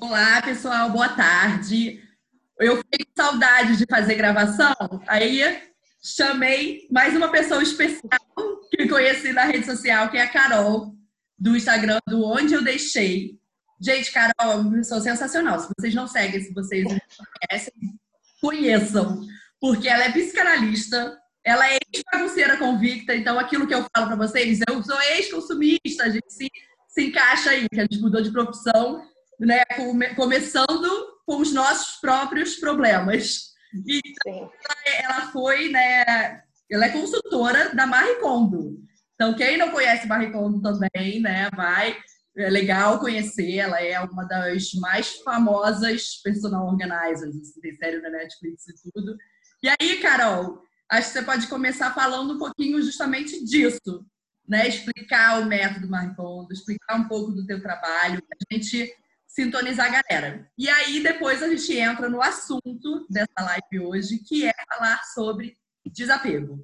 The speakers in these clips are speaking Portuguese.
Olá, pessoal, boa tarde. Eu fiquei com saudade de fazer gravação, aí chamei mais uma pessoa especial que conheci na rede social, que é a Carol, do Instagram do Onde Eu Deixei. Gente, Carol é uma pessoa sensacional. Se vocês não seguem, se vocês não conhecem, conheçam. Porque ela é psicanalista, ela é ex-bagunceira convicta, então aquilo que eu falo para vocês, eu sou ex-consumista, a gente se, se encaixa aí, que a gente mudou de profissão né, começando com os nossos próprios problemas. Então, ela foi, né, ela é consultora da Marie Kondo. Então, quem não conhece Marie Kondo também, né, vai, é legal conhecer, ela é uma das mais famosas personal organizers, assim, tem série na Netflix e tudo. E aí, Carol, acho que você pode começar falando um pouquinho justamente disso, né? Explicar o método Marie Kondo, explicar um pouco do teu trabalho, a gente sintonizar a galera. E aí depois a gente entra no assunto dessa live hoje, que é falar sobre desapego,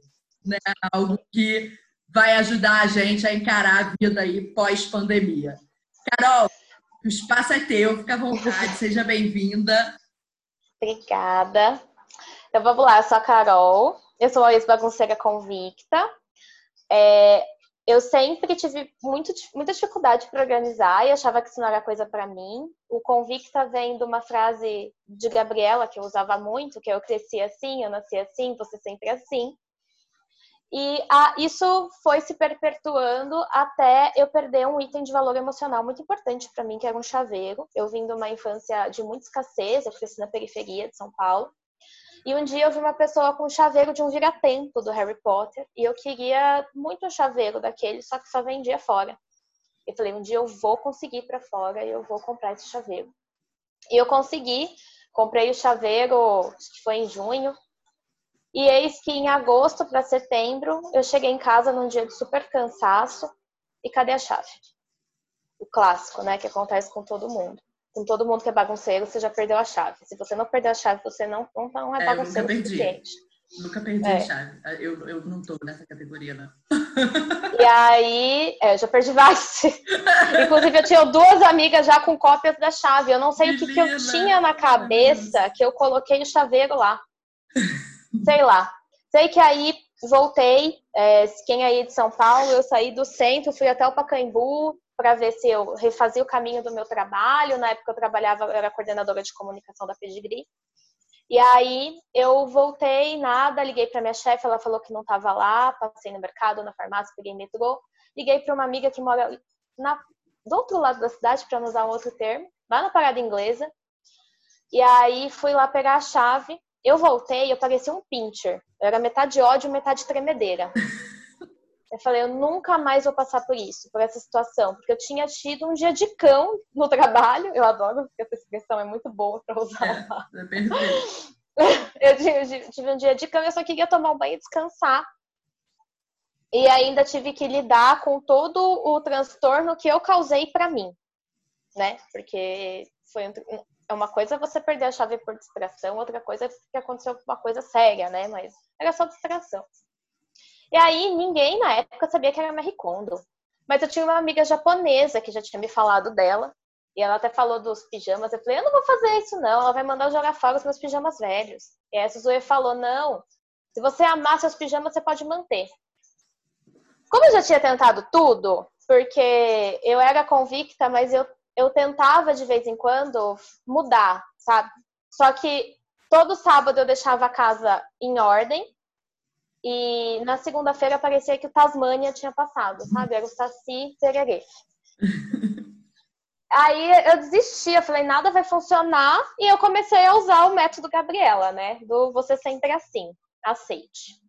né? Algo que vai ajudar a gente a encarar a vida aí pós-pandemia. Carol, o espaço é teu, fica à vontade, seja bem-vinda. Obrigada. Então vamos lá, eu sou a Carol, eu sou uma ex-bagunceira convicta. É, eu sempre tive muito, muita dificuldade para organizar e achava que isso não era coisa para mim. O Convicta vem de uma frase de Gabriela que eu usava muito, que é, eu cresci assim, eu nasci assim, você sempre assim. E isso foi se perpetuando até eu perder um item de valor emocional muito importante para mim, que era um chaveiro. Eu vim de uma infância de muita escassez, eu cresci na periferia de São Paulo. E um dia eu vi uma pessoa com um chaveiro de um vira-tempo do Harry Potter e eu queria muito um chaveiro daquele, só que só vendia fora. Eu falei, um dia eu vou conseguir para fora e eu vou comprar esse chaveiro. E eu consegui, comprei o chaveiro, acho que foi em junho. E eis que em agosto para setembro eu cheguei em casa num dia de super cansaço e cadê a chave? O clássico, né, que acontece com todo mundo com todo mundo que é bagunceiro, você já perdeu a chave. Se você não perdeu a chave, você não, não, não é, bagunceiro é, nunca suficiente. Nunca perdi é. a chave. Eu, eu não tô nessa categoria, não. E aí, é, eu já perdi vários. Inclusive, eu tinha duas amigas já com cópias da chave. Eu não sei o que, que eu tinha na cabeça que eu coloquei o chaveiro lá. Sei lá. Sei que aí voltei. É, quem é aí de São Paulo, eu saí do centro, fui até o Pacaembu, para ver se eu refazia o caminho do meu trabalho. Na época eu trabalhava, eu era coordenadora de comunicação da Pedigree. E aí eu voltei, nada, liguei para minha chefe, ela falou que não estava lá, passei no mercado, na farmácia, peguei metrô, liguei para uma amiga que mora na, do outro lado da cidade, para não usar um outro termo, lá na parada inglesa. E aí fui lá pegar a chave. Eu voltei, eu parecia um pincher. Eu era metade ódio, metade tremedeira. Eu falei, eu nunca mais vou passar por isso, por essa situação, porque eu tinha tido um dia de cão no trabalho. Eu adoro, porque essa expressão é muito boa para usar. É, é eu tive um dia de cão e eu só queria tomar um banho e descansar. E ainda tive que lidar com todo o transtorno que eu causei para mim, né? Porque foi é uma coisa você perder a chave por distração, outra coisa é que aconteceu uma coisa séria, né? Mas era só distração. E aí ninguém na época sabia que era Marie Kondo. Mas eu tinha uma amiga japonesa que já tinha me falado dela. E ela até falou dos pijamas. Eu falei, eu não vou fazer isso não. Ela vai mandar eu jogar fora os meus pijamas velhos. E aí a Suzue falou, não. Se você amar seus pijamas, você pode manter. Como eu já tinha tentado tudo, porque eu era convicta, mas eu, eu tentava de vez em quando mudar, sabe? Só que todo sábado eu deixava a casa em ordem e na segunda-feira parecia que o Tasmania tinha passado, sabe? Era o Saci Tererê. Aí eu desisti, eu falei, nada vai funcionar. E eu comecei a usar o método Gabriela, né? Do você sempre assim, aceite.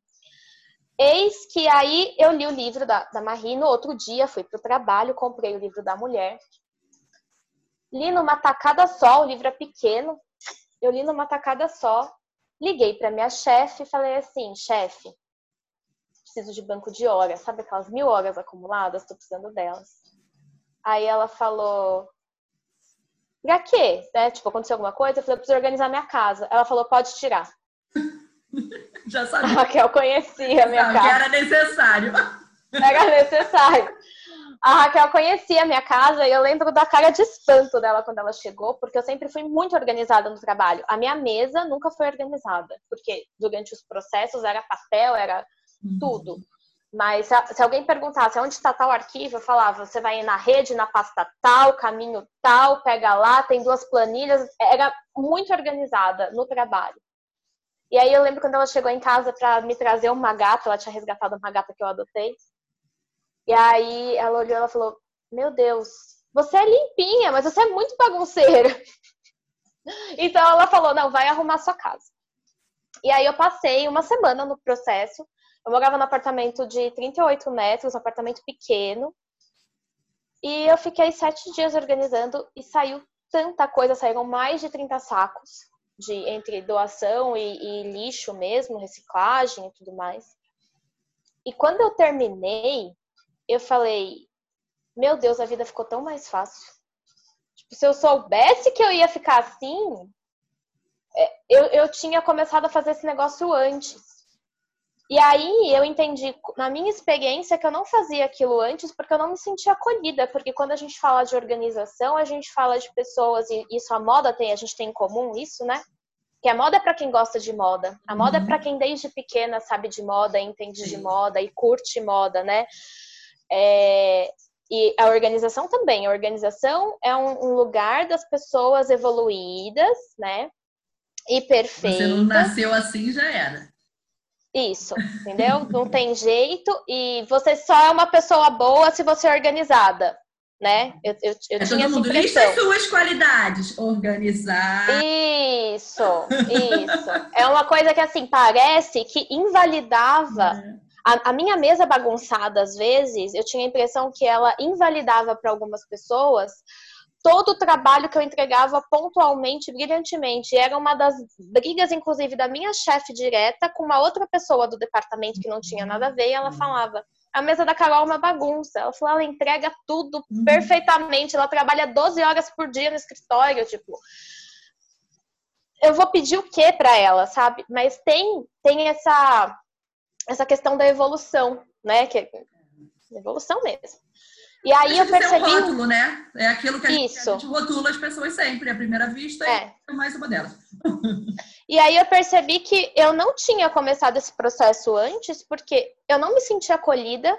Eis que aí eu li o livro da, da Marie, no outro dia fui para o trabalho, comprei o livro da mulher. Li numa tacada só, o livro é pequeno. Eu li numa tacada só. Liguei para minha chefe e falei assim, chefe, preciso de banco de horas, sabe aquelas mil horas acumuladas? Estou precisando delas. Aí ela falou, pra quê? Né? Tipo, aconteceu alguma coisa? Eu falei, eu preciso organizar minha casa. Ela falou, pode tirar. Já sabia. A Raquel conhecia a minha Não, casa. Era necessário. Era necessário. A Raquel conhecia a minha casa e eu lembro da cara de espanto dela quando ela chegou, porque eu sempre fui muito organizada no trabalho. A minha mesa nunca foi organizada, porque durante os processos era papel, era. Tudo. Mas se alguém perguntasse onde está tal arquivo, eu falava, você vai na rede, na pasta tal, caminho tal, pega lá, tem duas planilhas. Era muito organizada no trabalho. E aí eu lembro quando ela chegou em casa para me trazer uma gata, ela tinha resgatado uma gata que eu adotei. E aí ela olhou e falou: Meu Deus, você é limpinha, mas você é muito bagunceira. então ela falou: Não, vai arrumar sua casa. E aí eu passei uma semana no processo. Eu morava no apartamento de 38 metros, um apartamento pequeno. E eu fiquei sete dias organizando e saiu tanta coisa, saíram mais de 30 sacos de entre doação e, e lixo mesmo, reciclagem e tudo mais. E quando eu terminei, eu falei, meu Deus, a vida ficou tão mais fácil. Tipo, se eu soubesse que eu ia ficar assim, é, eu, eu tinha começado a fazer esse negócio antes. E aí eu entendi, na minha experiência, que eu não fazia aquilo antes porque eu não me sentia acolhida. Porque quando a gente fala de organização, a gente fala de pessoas, e isso a moda tem, a gente tem em comum isso, né? Que a moda é para quem gosta de moda. A moda é uhum. é para quem desde pequena sabe de moda, entende Sim. de moda e curte moda, né? É, e a organização também. A organização é um, um, lugar das pessoas evoluídas, né? E perfeitas. Você não nasceu assim, já era. Isso, entendeu? Não tem jeito. E você só é uma pessoa boa se você é organizada, né? Eu, eu, eu é tinha todo mundo lista suas qualidades. Organizar. Isso, isso. É uma coisa que, assim, parece que invalidava é. A, a, minha mesa bagunçada, às vezes, eu tinha a impressão que ela invalidava para algumas pessoas todo o trabalho que eu entregava pontualmente, brilhantemente. Era uma das brigas, inclusive, da minha chefe direta com uma outra pessoa do departamento que não tinha nada a ver, e ela falava. A mesa da Carol é uma bagunça. Ela falou, ela entrega tudo uhum. perfeitamente. Ela trabalha 12 horas por dia no escritório, tipo eu vou pedir o que para ela, sabe? Mas tem tem essa essa questão da evolução, né? Que é evolução mesmo. E aí eu percebi. É um rótulo, né? É aquilo que a gente, a gente, rotula as pessoas sempre, à primeira vista, é. é mais uma delas. E aí eu percebi que eu não tinha começado esse processo antes, porque eu não me sentia acolhida.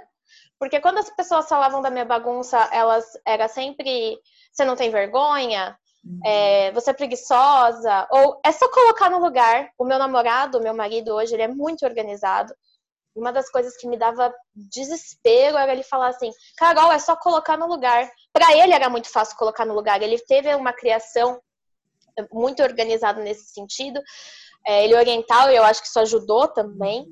Porque quando as pessoas falavam da minha bagunça, elas era sempre você não tem vergonha, uhum. é, você é preguiçosa, ou é só colocar no lugar. O meu namorado, o meu marido hoje, ele é muito organizado uma das coisas que me dava desespero era ele falar assim: Carol, é só colocar no lugar. Para ele era muito fácil colocar no lugar. Ele teve uma criação muito organizada nesse sentido. É, ele é oriental e eu acho que isso ajudou também.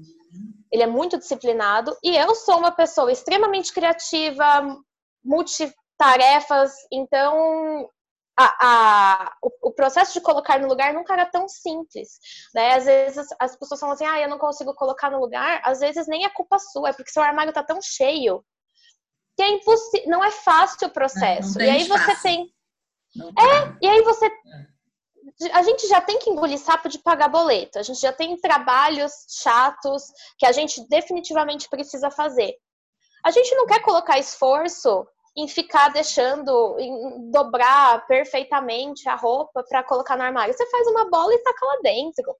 Ele é muito disciplinado. E eu sou uma pessoa extremamente criativa, multitarefas. Então, a, a, o, o, processo de colocar no lugar nunca era tão simples, né? Às vezes as pessoas falam assim, ah, eu não consigo colocar no lugar. Às vezes nem é culpa sua, é porque seu armário tá tão cheio que é impossível, não é fácil o processo. É, e aí espaço. você tem, não é, e aí você é. a gente já tem que engolir sapo de pagar boleto. A gente já tem trabalhos chatos que a gente definitivamente precisa fazer. A gente não quer colocar esforço em ficar deixando, em dobrar perfeitamente a roupa para colocar no armário. Você faz uma bola e taca lá dentro.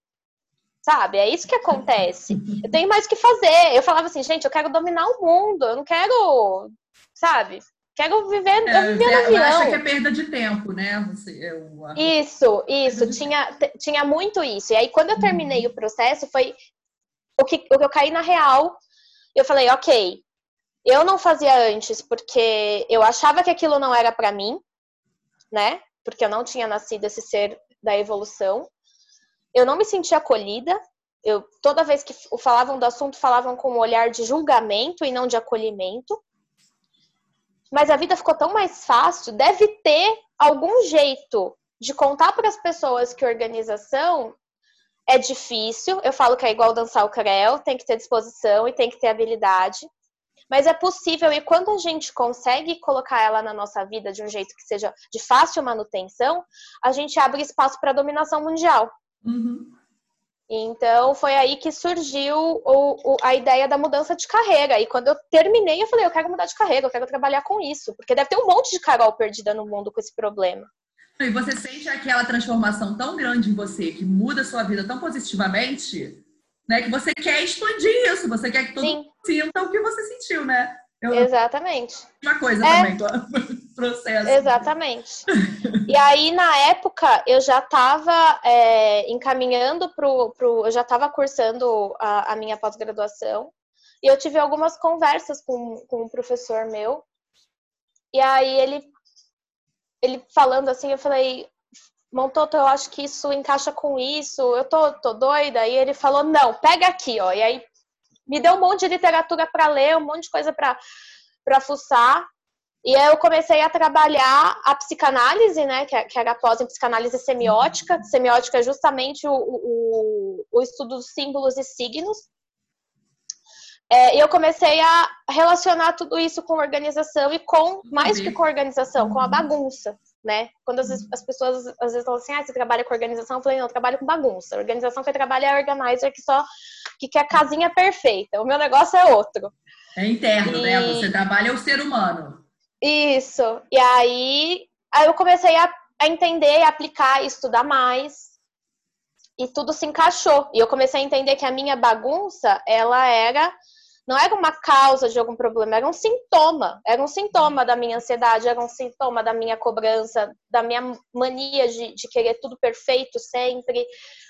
Sabe? É isso que acontece. Eu tenho mais o que fazer. Eu falava assim, gente, eu quero dominar o mundo. Eu não quero, sabe? Quero viver, é, eu no avião. Acha que é perda de tempo, né? Você, eu... Isso, isso. Tinha, tinha muito isso. E aí, quando eu terminei uhum. o processo, foi o que, o que eu caí na real. Eu falei, ok, eu não fazia antes porque eu achava que aquilo não era para mim, né? Porque eu não tinha nascido esse ser da evolução. Eu não me sentia acolhida. Eu toda vez que falavam do assunto falavam com um olhar de julgamento e não de acolhimento. Mas a vida ficou tão mais fácil. Deve ter algum jeito de contar para as pessoas que organização é difícil. Eu falo que é igual dançar o creu, tem que ter disposição e tem que ter habilidade. Mas é possível, e quando a gente consegue colocar ela na nossa vida de um jeito que seja de fácil manutenção, a gente abre espaço para dominação mundial. Uhum. Então foi aí que surgiu o, o, a ideia da mudança de carreira. E quando eu terminei, eu falei, eu quero mudar de carreira, eu quero trabalhar com isso, porque deve ter um monte de Carol perdida no mundo com esse problema. E você sente aquela transformação tão grande em você, que muda a sua vida tão positivamente, né? Que você quer expandir isso, você quer que todo Sim. mundo sinta o que você sentiu, né? Eu... Exatamente. Uma coisa é... também, o processo. Exatamente. e aí, na época, eu já estava é, encaminhando para pro. Eu já estava cursando a, a minha pós-graduação. E eu tive algumas conversas com, com um professor meu. E aí ele, ele falando assim, eu falei, Montoto, eu acho que isso encaixa com isso, eu tô, tô doida. E ele falou, não, pega aqui, ó. E aí me deu um monte de literatura para ler, um monte de coisa para fuçar. E aí eu comecei a trabalhar a psicanálise, né, que, é, era pós em psicanálise semiótica. Semiótica é justamente o, o, o estudo dos símbolos e signos. É, e eu comecei a relacionar tudo isso com organização e com, mais que com organização, com a bagunça né? Quando as, as pessoas às vezes falam assim, ah, você trabalha com organização, eu falei, não, eu trabalho com bagunça. A organização que eu trabalho é a organizer que só que quer a casinha perfeita. O meu negócio é outro. É interno, né? e... né? Você trabalha o ser humano. Isso. E aí, aí eu comecei a, a entender, aplicar, estudar mais. E tudo se encaixou. E eu comecei a entender que a minha bagunça, ela era não era uma causa de algum problema, era um sintoma. Era um sintoma da minha ansiedade, era um sintoma da minha cobrança, da minha mania de, de querer tudo perfeito sempre,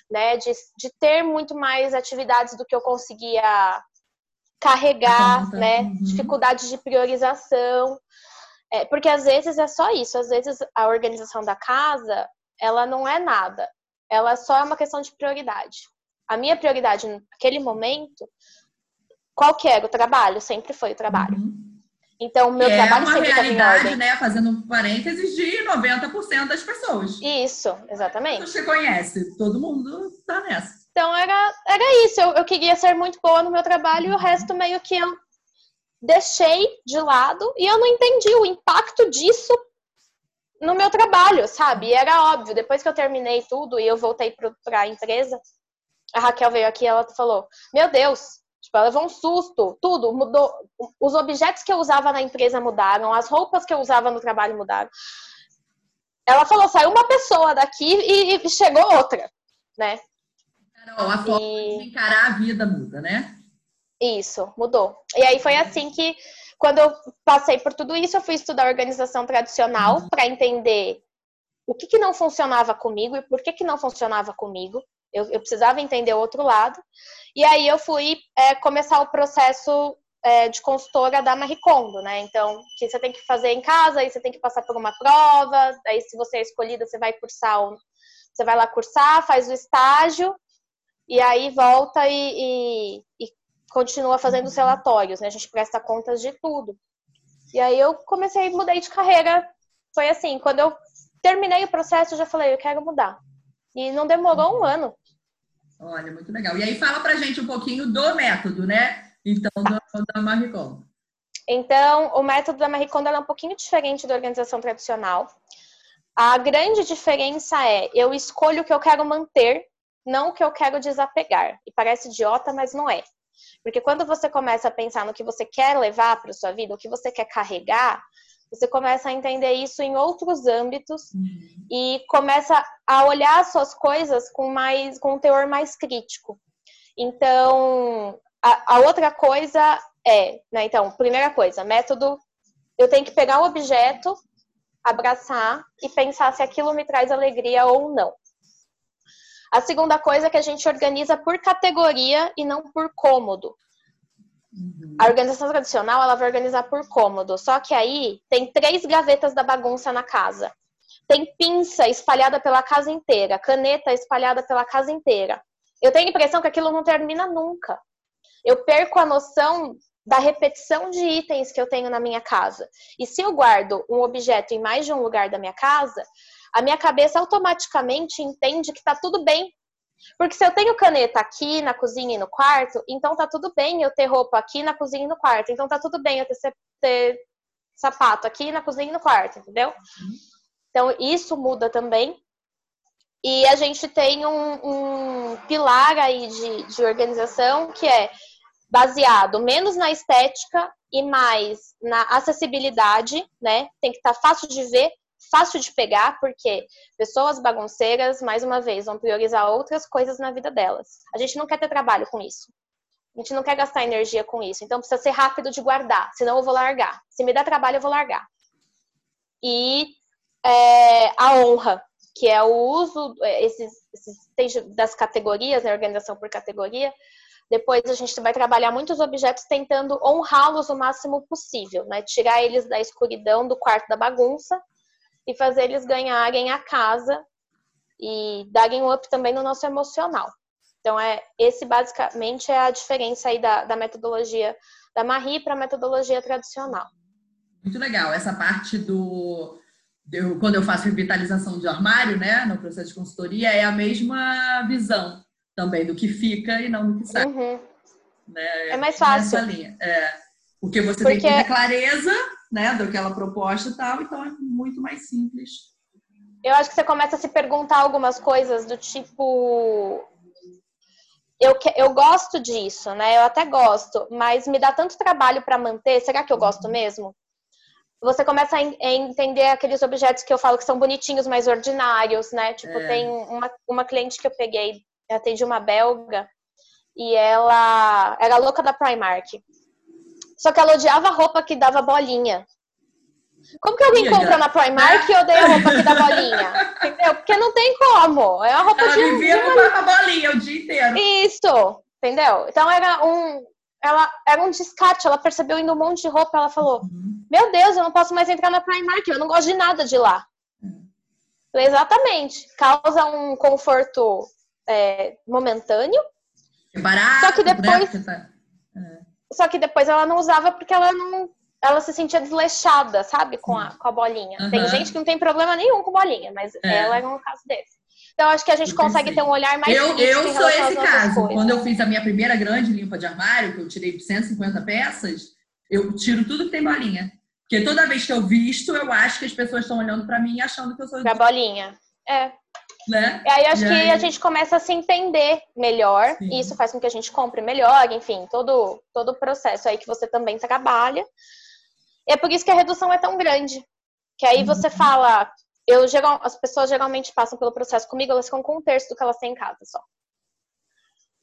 né? De, de ter muito mais atividades do que eu conseguia carregar, uhum. né? Dificuldade de priorização. É, porque às vezes é só isso, às vezes a organização da casa, ela não é nada. Ela só é uma questão de prioridade. A minha prioridade naquele momento qual que era o trabalho? Sempre foi o trabalho. Uhum. Então, o meu é trabalho sempre estava em ordem. né? Fazendo um parênteses de 90% das pessoas. Isso, exatamente. Você conhece, todo mundo tá nessa. Então, era, era isso. Eu, eu queria ser muito boa no meu trabalho e o resto meio que eu deixei de lado e eu não entendi o impacto disso no meu trabalho, sabe? E era óbvio, depois que eu terminei tudo e eu voltei para a empresa, a Raquel veio aqui e ela falou: Meu Deus, Tipo, ela levou um susto, tudo mudou. Os objetos que eu usava na empresa mudaram, as roupas que eu usava no trabalho mudaram. Ela falou, saiu uma pessoa daqui e, chegou outra, né? Carol, a forma e... de encarar a vida muda, né? Isso, mudou. E aí foi assim que, quando eu passei por tudo isso, eu fui estudar organização tradicional para entender o que, que não funcionava comigo e por que, que não funcionava comigo. Eu, eu precisava entender o outro lado. E aí eu fui é, começar o processo é, de consultora da Marie Kondo, né? Então, que você tem que fazer em casa, aí você tem que passar por uma prova, aí se você é escolhida, você vai cursar, você vai lá cursar, faz o estágio, e aí volta e, e, e continua fazendo os relatórios, né? A gente presta contas de tudo. E aí eu comecei, mudei de carreira. Foi assim, quando eu terminei o processo, eu já falei, eu quero mudar. E não demorou um ano. Olha, muito legal. E aí fala pra gente um pouquinho do método, né? Então, do, da Marie Kondo. Então, o método da Marie Kondo é um pouquinho diferente da organização tradicional. A grande diferença é eu escolho o que eu quero manter, não o que eu quero desapegar. E parece idiota, mas não é. Porque quando você começa a pensar no que você quer levar para sua vida, o que você quer carregar, você começa a entender isso em outros âmbitos uhum. e começa a olhar as suas coisas com mais com um teor mais crítico. Então, a, a outra coisa é, né, então, primeira coisa, método, eu tenho que pegar o objeto, abraçar e pensar se aquilo me traz alegria ou não. A segunda coisa é que a gente organiza por categoria e não por cômodo. Uhum. A organização tradicional, ela vai organizar por cômodo. Só que aí tem três gavetas da bagunça na casa. Tem pinça espalhada pela casa inteira, caneta espalhada pela casa inteira. Eu tenho a impressão que aquilo não termina nunca. Eu perco a noção da repetição de itens que eu tenho na minha casa. E se eu guardo um objeto em mais de um lugar da minha casa, a minha cabeça automaticamente entende que está tudo bem porque se eu tenho caneta aqui na cozinha e no quarto, então tá tudo bem eu ter roupa aqui na cozinha e no quarto. Então tá tudo bem eu ter, ter sapato aqui na cozinha e no quarto, entendeu? Então isso muda também. E a gente tem um, um pilar aí de, de organização que é baseado menos na estética e mais na acessibilidade, né? Tem que estar tá fácil de ver, fácil de pegar, porque pessoas bagunceiras, mais uma vez, vão priorizar outras coisas na vida delas. A gente não quer ter trabalho com isso. A gente não quer gastar energia com isso. Então precisa ser rápido de guardar, senão eu vou largar. Se me der trabalho, eu vou largar. E é, a honra, que é o uso é, esses, esses das categorias, né, organização por categoria. Depois a gente vai trabalhar muitos objetos tentando honrá-los o máximo possível, né? Tirar eles da escuridão do quarto da bagunça e fazer eles ganharem a casa e darem um up também no nosso emocional. Então é esse basicamente é a diferença aí da, da metodologia da Marie para a metodologia tradicional. Muito legal essa parte do eu, quando eu faço revitalização de armário, né, no processo de consultoria, é a mesma visão também do que fica e não do que sai. Uhum. Né? É mais fácil. É, porque você porque... tem muita clareza né, daquela proposta e tal, então é muito mais simples. Eu acho que você começa a se perguntar algumas coisas do tipo. Eu, eu gosto disso, né? Eu até gosto, mas me dá tanto trabalho para manter. Será que eu gosto mesmo? você começa a entender aqueles objetos que eu falo que são bonitinhos, mais ordinários, né? Tipo, é. tem uma, uma cliente que eu peguei, eu atendi uma belga, e ela era louca da Primark. Só que ela odiava roupa que dava bolinha. Como que alguém compra na Primark e odeia roupa que dá bolinha? Entendeu? Porque não tem como. É uma roupa ela de. Ela vivia com uma bolinha o dia inteiro. Isso, entendeu? Então era um, ela era um descarte, ela percebeu indo um monte de roupa, ela falou: uhum. Meu Deus, eu não posso mais entrar na Primark, eu não gosto de nada de lá. Uhum. Exatamente, causa um conforto é, momentâneo. É barato, só que depois, tá... é. só que depois ela não usava porque ela não, ela se sentia desleixada, sabe, com a, com a bolinha. Uhum. Tem gente que não tem problema nenhum com bolinha, mas é. ela era um caso desse. Então, acho que a gente eu consegue ter um olhar mais Eu, eu sou esse caso. Coisas. Quando eu fiz a minha primeira grande limpa de armário, que eu tirei 150 peças, eu tiro tudo que tem bolinha. Porque toda vez que eu visto, eu acho que as pessoas estão olhando para mim e achando que eu sou. Pra bolinha. É. Né? E aí acho e que aí... a gente começa a se entender melhor, Sim. e isso faz com que a gente compre melhor, enfim, todo, todo o processo aí que você também trabalha. E é por isso que a redução é tão grande. Que aí você uhum. fala, eu geral, as pessoas geralmente passam pelo processo comigo, elas ficam com um terço do que elas têm em casa só.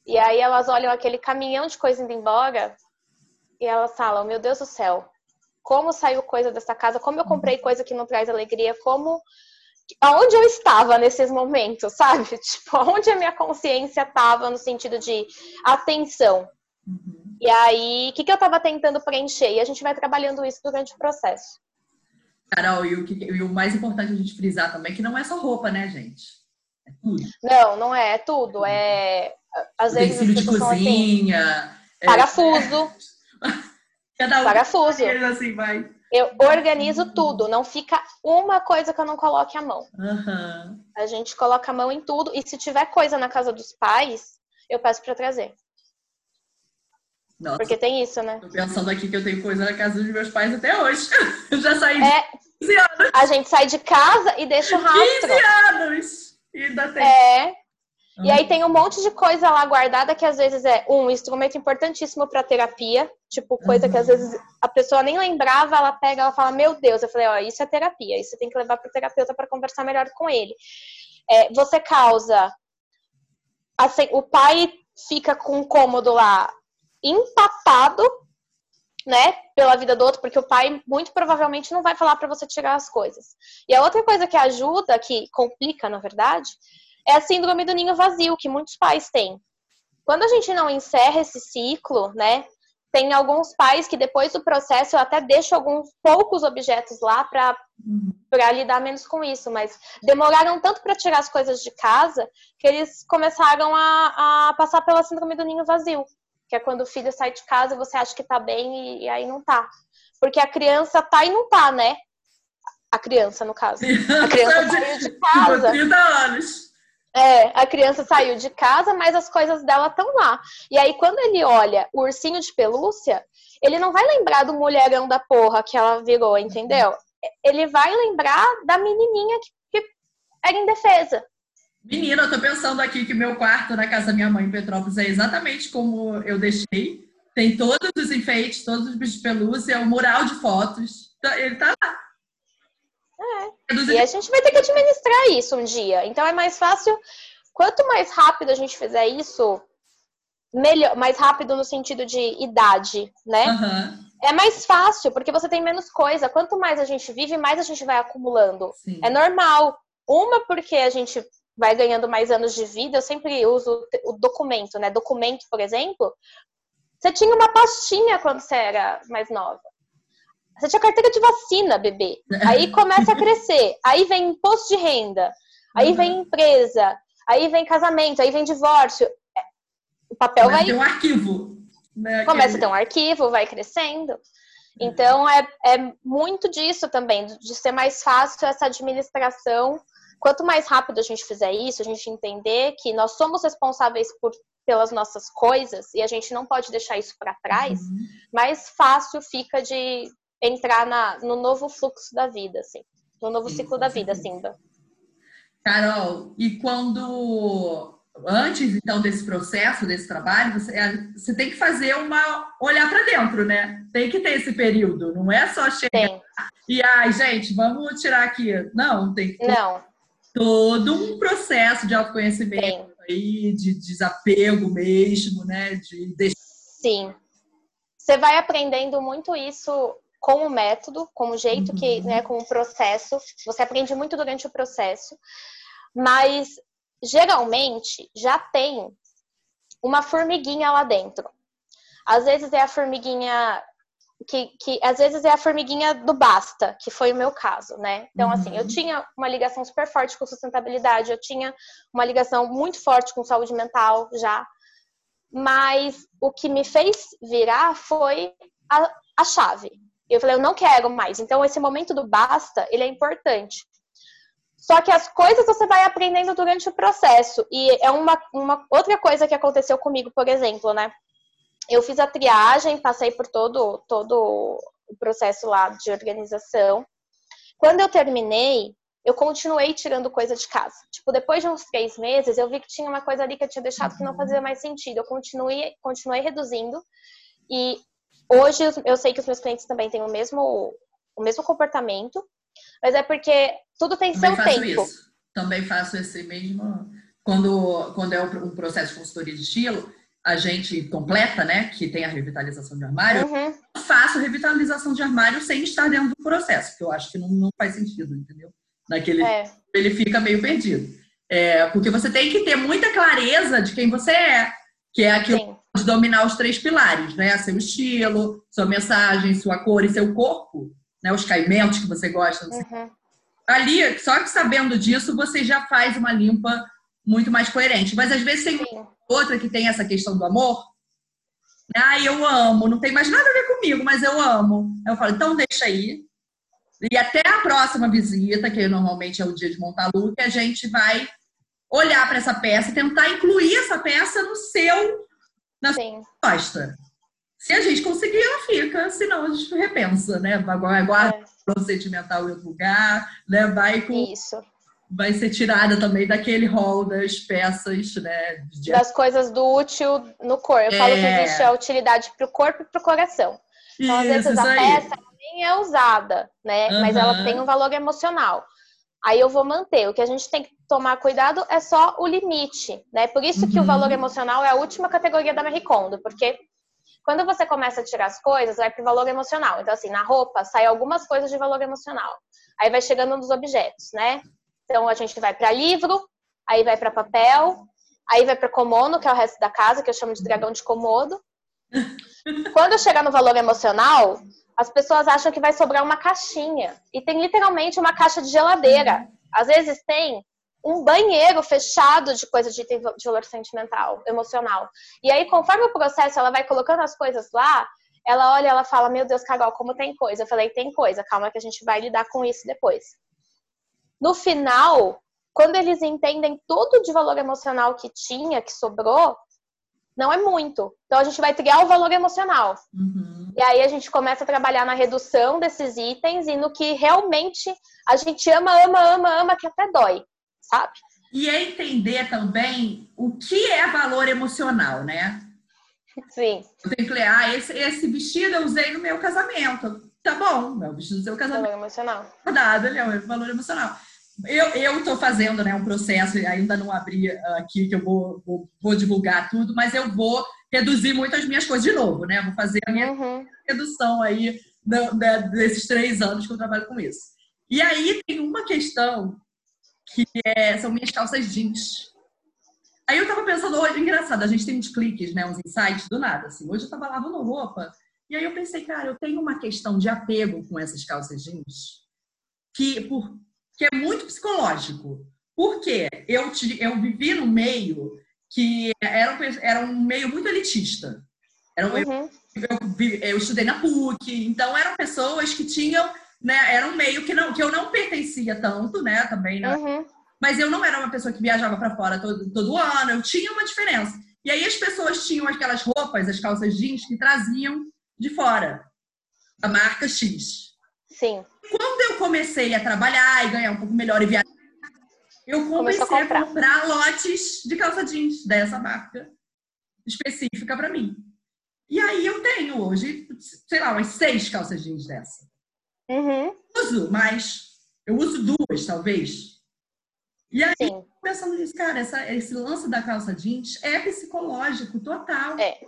E aí elas olham aquele caminhão de coisa indo embora e elas falam: Meu Deus do céu, como saiu coisa dessa casa, como eu comprei coisa que não traz alegria, como. Aonde eu estava nesses momentos, sabe? Tipo, aonde a minha consciência estava no sentido de atenção. Uhum. E aí, o que, que eu estava tentando preencher? E a gente vai trabalhando isso durante o processo. Carol, e o, que, e o mais importante a gente frisar também, é que não é só roupa, né, gente? É tudo. Não, não é, é tudo. É, às vezes Utensílio de cozinha. Assim, é, parafuso. Cada um parafuso. Assim, vai. Eu organizo tudo, não fica uma coisa que eu não coloque a mão. Uhum. A gente coloca a mão em tudo e se tiver coisa na casa dos pais, eu peço para trazer. Nossa. Porque tem isso, né? Tô pensando aqui que eu tenho coisa na casa dos meus pais até hoje. Eu já saí de é, 15 anos. A gente sai de casa e deixa o rastro. 15 anos! E ainda tem. É. E aí tem um monte de coisa lá guardada que às vezes é um instrumento importantíssimo para terapia, tipo coisa uhum. que às vezes a pessoa nem lembrava, ela pega, ela fala: "Meu Deus", eu falei: "Ó, isso é terapia, isso tem que levar para o terapeuta para conversar melhor com ele". É, você causa assim, o pai fica com um cômodo lá empatado, né, pela vida do outro, porque o pai muito provavelmente não vai falar para você tirar as coisas. E a outra coisa que ajuda, que complica, na verdade, é a síndrome do ninho vazio, que muitos pais têm. Quando a gente não encerra esse ciclo, né, tem alguns pais que depois do processo eu até deixo alguns poucos objetos lá para para lidar menos com isso, mas demoraram tanto para tirar as coisas de casa que eles começaram a, a passar pela síndrome do ninho vazio que é quando o filho sai de casa e você acha que tá bem e, e aí não tá. Porque a criança tá e não tá, né? A criança, no caso. A criança saiu de casa. 30 anos. É, a criança saiu de casa, mas as coisas dela estão lá. E aí, quando ele olha o ursinho de pelúcia, ele não vai lembrar do mulherão da porra que ela virou, entendeu? Ele vai lembrar da menininha que, que era indefesa. Menina, eu tô pensando aqui que meu quarto na casa da minha mãe em Petrópolis é exatamente como eu deixei. Tem todos os enfeites, todos os bichos de pelúcia, o mural de fotos. Tá, ele tá lá. E a gente vai ter que administrar isso um dia. Então é mais fácil. Quanto mais rápido a gente fizer isso, melhor, mais rápido no sentido de idade, né? Uhum. É mais fácil, porque você tem menos coisa. Quanto mais a gente vive, mais a gente vai acumulando. Sim. É normal. Uma, porque a gente vai ganhando mais anos de vida, eu sempre uso o documento, né? Documento, por exemplo, você tinha uma pastinha quando você era mais nova. Você tinha carteira de vacina, bebê. Aí começa a crescer. Aí vem imposto de renda. Aí uhum. vem empresa. Aí vem casamento. Aí vem divórcio. O papel começa vai. Tem um arquivo. Né? Começa a ter um arquivo, vai crescendo. Então é, é muito disso também, de ser mais fácil essa administração quanto mais rápido a gente fizer isso, a gente entender que nós somos responsáveis por, pelas nossas coisas e a gente não pode deixar isso para trás, uhum. mais fácil fica de entrar na, no novo fluxo da vida, assim, no novo Sim, ciclo da vida, Simba. Carol, e quando antes então desse processo, desse trabalho, você, é, você tem que fazer uma olhar para dentro, né? Tem que ter esse período, não é só chegar tem. e ai, gente, vamos tirar aqui. Não, tem que Não todo um processo de autoconhecimento aí, de desapego mesmo, né? De Sim. Você vai aprendendo muito isso com o método, com o jeito uhum. que, né, com o processo. Você aprende muito durante o processo, mas geralmente já tem uma formiguinha lá dentro. Às vezes é a formiguinha que, que às vezes é a formiguinha do basta, que foi o meu caso, né? Então, uhum. assim, eu uhum. tinha uma ligação super forte com sustentabilidade, eu tinha uma ligação muito forte com saúde mental já, mas o que me fez virar foi a, a chave. Eu falei, eu não quero mais. Então, esse momento do basta, ele é importante. Só que as coisas você vai aprendendo durante o processo. E é uma, uma outra coisa que aconteceu comigo, por exemplo, né? eu fiz a triagem, passei por todo, todo o processo lá de organização. Quando eu terminei, eu continuei tirando coisa de casa. Tipo, depois de uns três meses, eu vi que tinha uma coisa ali que eu tinha deixado que não fazia mais sentido. Eu continuei, continuei reduzindo. E hoje eu sei que os meus clientes também têm o mesmo, o mesmo comportamento, mas é porque tudo tem também seu tempo. Isso. Também faço esse mesmo. Quando, quando é um processo de consultoria de estilo, a gente completa, né, que tem a revitalização de armário, uhum. eu faço revitalização de armário sem estar dentro do processo, que eu acho que não, não faz sentido, entendeu? Naquele, é. ele fica meio perdido. É, porque você tem que ter muita clareza de quem você é, que é aquilo Sim. De dominar os três pilares, né? Seu estilo, sua mensagem, sua cor e seu corpo, né? Os caimentos que você gosta. Uhum. Ali, só que sabendo disso, você já faz uma limpa muito mais coerente. Mas às vezes tem Sim outra que tem essa questão do amor. Ah, eu amo, não tem mais nada a ver comigo, mas eu amo. Eu falo, então deixa aí. E até a próxima visita, que normalmente é o dia de montar look, a gente vai olhar para essa peça tentar incluir essa peça no seu, na Sim. proposta. Se a gente conseguir, ela fica, senão a gente repensa, né? Guarda é. o sentimental em outro lugar, né? Vai com Isso vai ser tirada também daquele rol das peças, né? De... Das coisas do útil no corpo. Eu é... falo que é. existe a utilidade para o corpo e para o coração. Então, às vezes, a peça nem é usada, né? Uhum. Mas ela tem um valor emocional. Aí eu vou manter. O que a gente tem que tomar cuidado é só o limite, né? Por isso uhum. que o valor uhum. emocional é a última categoria da Marie Kondo, porque quando você começa a tirar as coisas, vai para o valor emocional. Então, assim, na roupa, sai algumas coisas de valor emocional. Aí vai chegando nos objetos, né? Então a gente vai para livro, aí vai para papel, aí vai para Komodo, que é o resto da casa, que eu chamo de dragão de Komodo. Quando chegar no valor emocional, as pessoas acham que vai sobrar uma caixinha. E tem literalmente uma caixa de geladeira. Às vezes tem um banheiro fechado de coisas de, de valor sentimental, emocional. E aí, conforme o processo, ela vai colocando as coisas lá, ela olha ela fala, meu Deus, Carol, como tem coisa. Eu falei, tem coisa, calma que a gente vai lidar com isso depois. No final, quando eles entendem tudo de valor emocional que tinha, que sobrou, não é muito. Então a gente vai criar o valor emocional. Uhum. E aí a gente começa a trabalhar na redução desses itens e no que realmente a gente ama, ama, ama, ama, que até dói, sabe? E é entender também o que é valor emocional, né? Sim. Eu tenho que ler, ah, esse, esse vestido eu usei no meu casamento. Tá bom, meu vestido do seu casamento. Valor emocional. Verdade, ele é um valor emocional. Eu estou fazendo né, um processo, ainda não abri aqui, que eu vou, vou, vou, divulgar tudo, mas eu vou reduzir muito as minhas coisas de novo, né? Vou fazer a minha uhum. redução aí desses três anos que eu trabalho com isso. E aí tem uma questão que é, são minhas calças jeans. Aí eu tava pensando hoje, engraçado, a gente tem uns cliques, né, uns insights do nada, assim. Hoje eu tava lavando roupa e aí eu pensei, cara, eu tenho uma questão de apego com essas calças jeans que, por, que é muito psicológico. Porque eu, eu vivi no meio que era, era um meio muito elitista. Era um, uhum. eu, eu, eu, estudei na PUC, então eram pessoas que tinham, né, era um meio que, não, que eu não pertencia tanto, né, também, né? Uhum. Mas eu não era uma pessoa que viajava para fora todo, todo ano, eu tinha uma diferença. E aí as pessoas tinham aquelas roupas, as calças jeans, que traziam de fora, da marca X. Sim. Quando eu comecei a trabalhar e ganhar um pouco melhor e viajar, eu comecei a, comprar. a comprar lotes de calça jeans dessa marca específica para mim. E aí eu tenho hoje, sei lá, umas seis calças jeans dessa. Uhum. Uso, mas eu uso duas, talvez. E aí, Sim. pensando nisso, cara, essa, esse lance da calça jeans é psicológico total. É.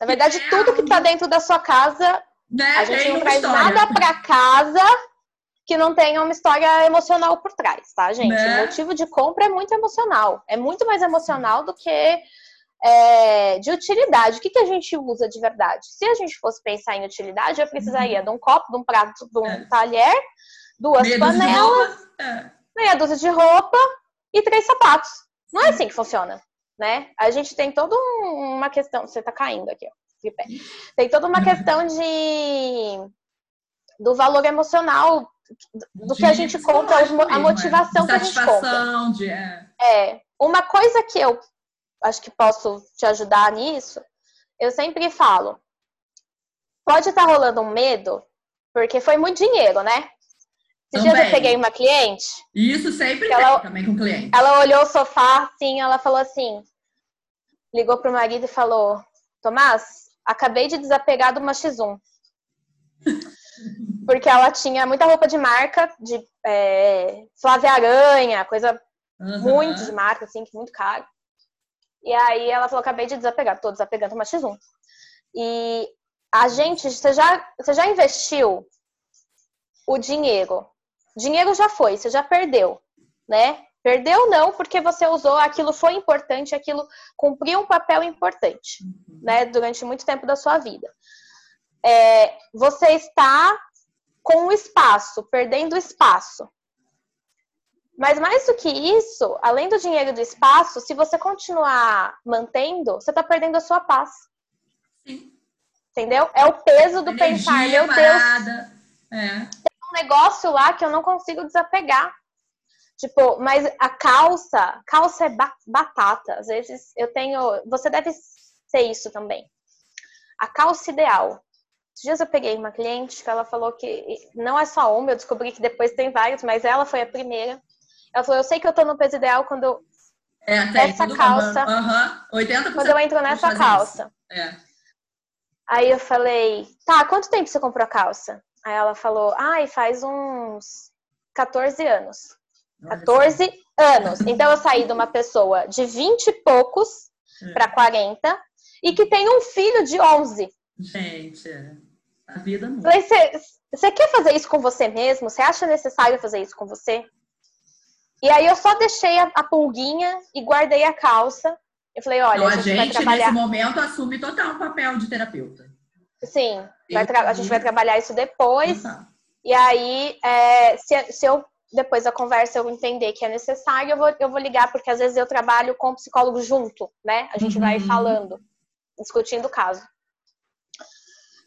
Na verdade, é tudo que está dentro da sua casa, né? a gente não traz história. nada para casa que não tenha uma história emocional por trás, tá, gente? Né? O motivo de compra é muito emocional. É muito mais emocional do que é, de utilidade. O que, que a gente usa de verdade? Se a gente fosse pensar em utilidade, eu precisaria uhum. de um copo, de um prato, de um é. talher, duas meia panelas, é. meia dúzia de roupa e três sapatos. Não é assim que funciona né? A gente tem toda uma questão. Você tá caindo aqui, ó. Tem toda uma questão de do valor emocional do que a gente compra, a motivação que a gente compra. De, é. é. Uma coisa que eu acho que posso te ajudar nisso, eu sempre falo, pode estar tá rolando um medo, porque foi muito dinheiro, né? Esses dias eu peguei uma cliente. Isso sempre ela, também com cliente. Ela olhou o sofá, assim, ela falou assim, ligou pro marido e falou, Tomás, acabei de desapegar do uma X1. Porque ela tinha muita roupa de marca, de é, Flávia Aranha, coisa uhum. muito de marca, assim, que muito caro. E aí ela falou, acabei de desapegar, tô desapegando uma X1. E a gente, você já, você já investiu o dinheiro dinheiro já foi, você já perdeu, né? Perdeu não, porque você usou, aquilo foi importante, aquilo cumpriu um papel importante, uhum. né? Durante muito tempo da sua vida. É, você está com o espaço, perdendo espaço. Mas mais do que isso, além do dinheiro e do espaço, se você continuar mantendo, você está perdendo a sua paz. Sim. Entendeu? É o peso do Energia pensar, meu parada. Deus. É um negócio lá que eu não consigo desapegar. Tipo, mas a calça, calça é batata. Às vezes eu tenho. Você deve ser isso também. A calça ideal. Esses dias eu peguei uma cliente que ela falou que não é só uma, eu descobri que depois tem vários, mas ela foi a primeira. Ela falou: Eu sei que eu tô no peso ideal quando eu. É, tem, essa calça. Uhum. 80% quando eu entro nessa calça. É. Aí eu falei: Tá, quanto tempo você comprou a calça? Aí ela falou, ai, faz uns 14 anos. 14 anos. Então eu saí de uma pessoa de 20 e poucos é. para 40 e que tem um filho de 11. Gente, é. a vida não. Você quer fazer isso com você mesmo? Você acha necessário fazer isso com você? E aí eu só deixei a, a pulguinha e guardei a calça. Eu falei, olha, então, a gente, a gente nesse momento assume total o papel de terapeuta. Sim, a gente vai trabalhar isso depois. Uhum. E aí, é, se, se eu depois da conversa eu entender que é necessário, eu vou, eu vou ligar, porque às vezes eu trabalho com o psicólogo junto, né? A gente uhum. vai falando, discutindo o caso.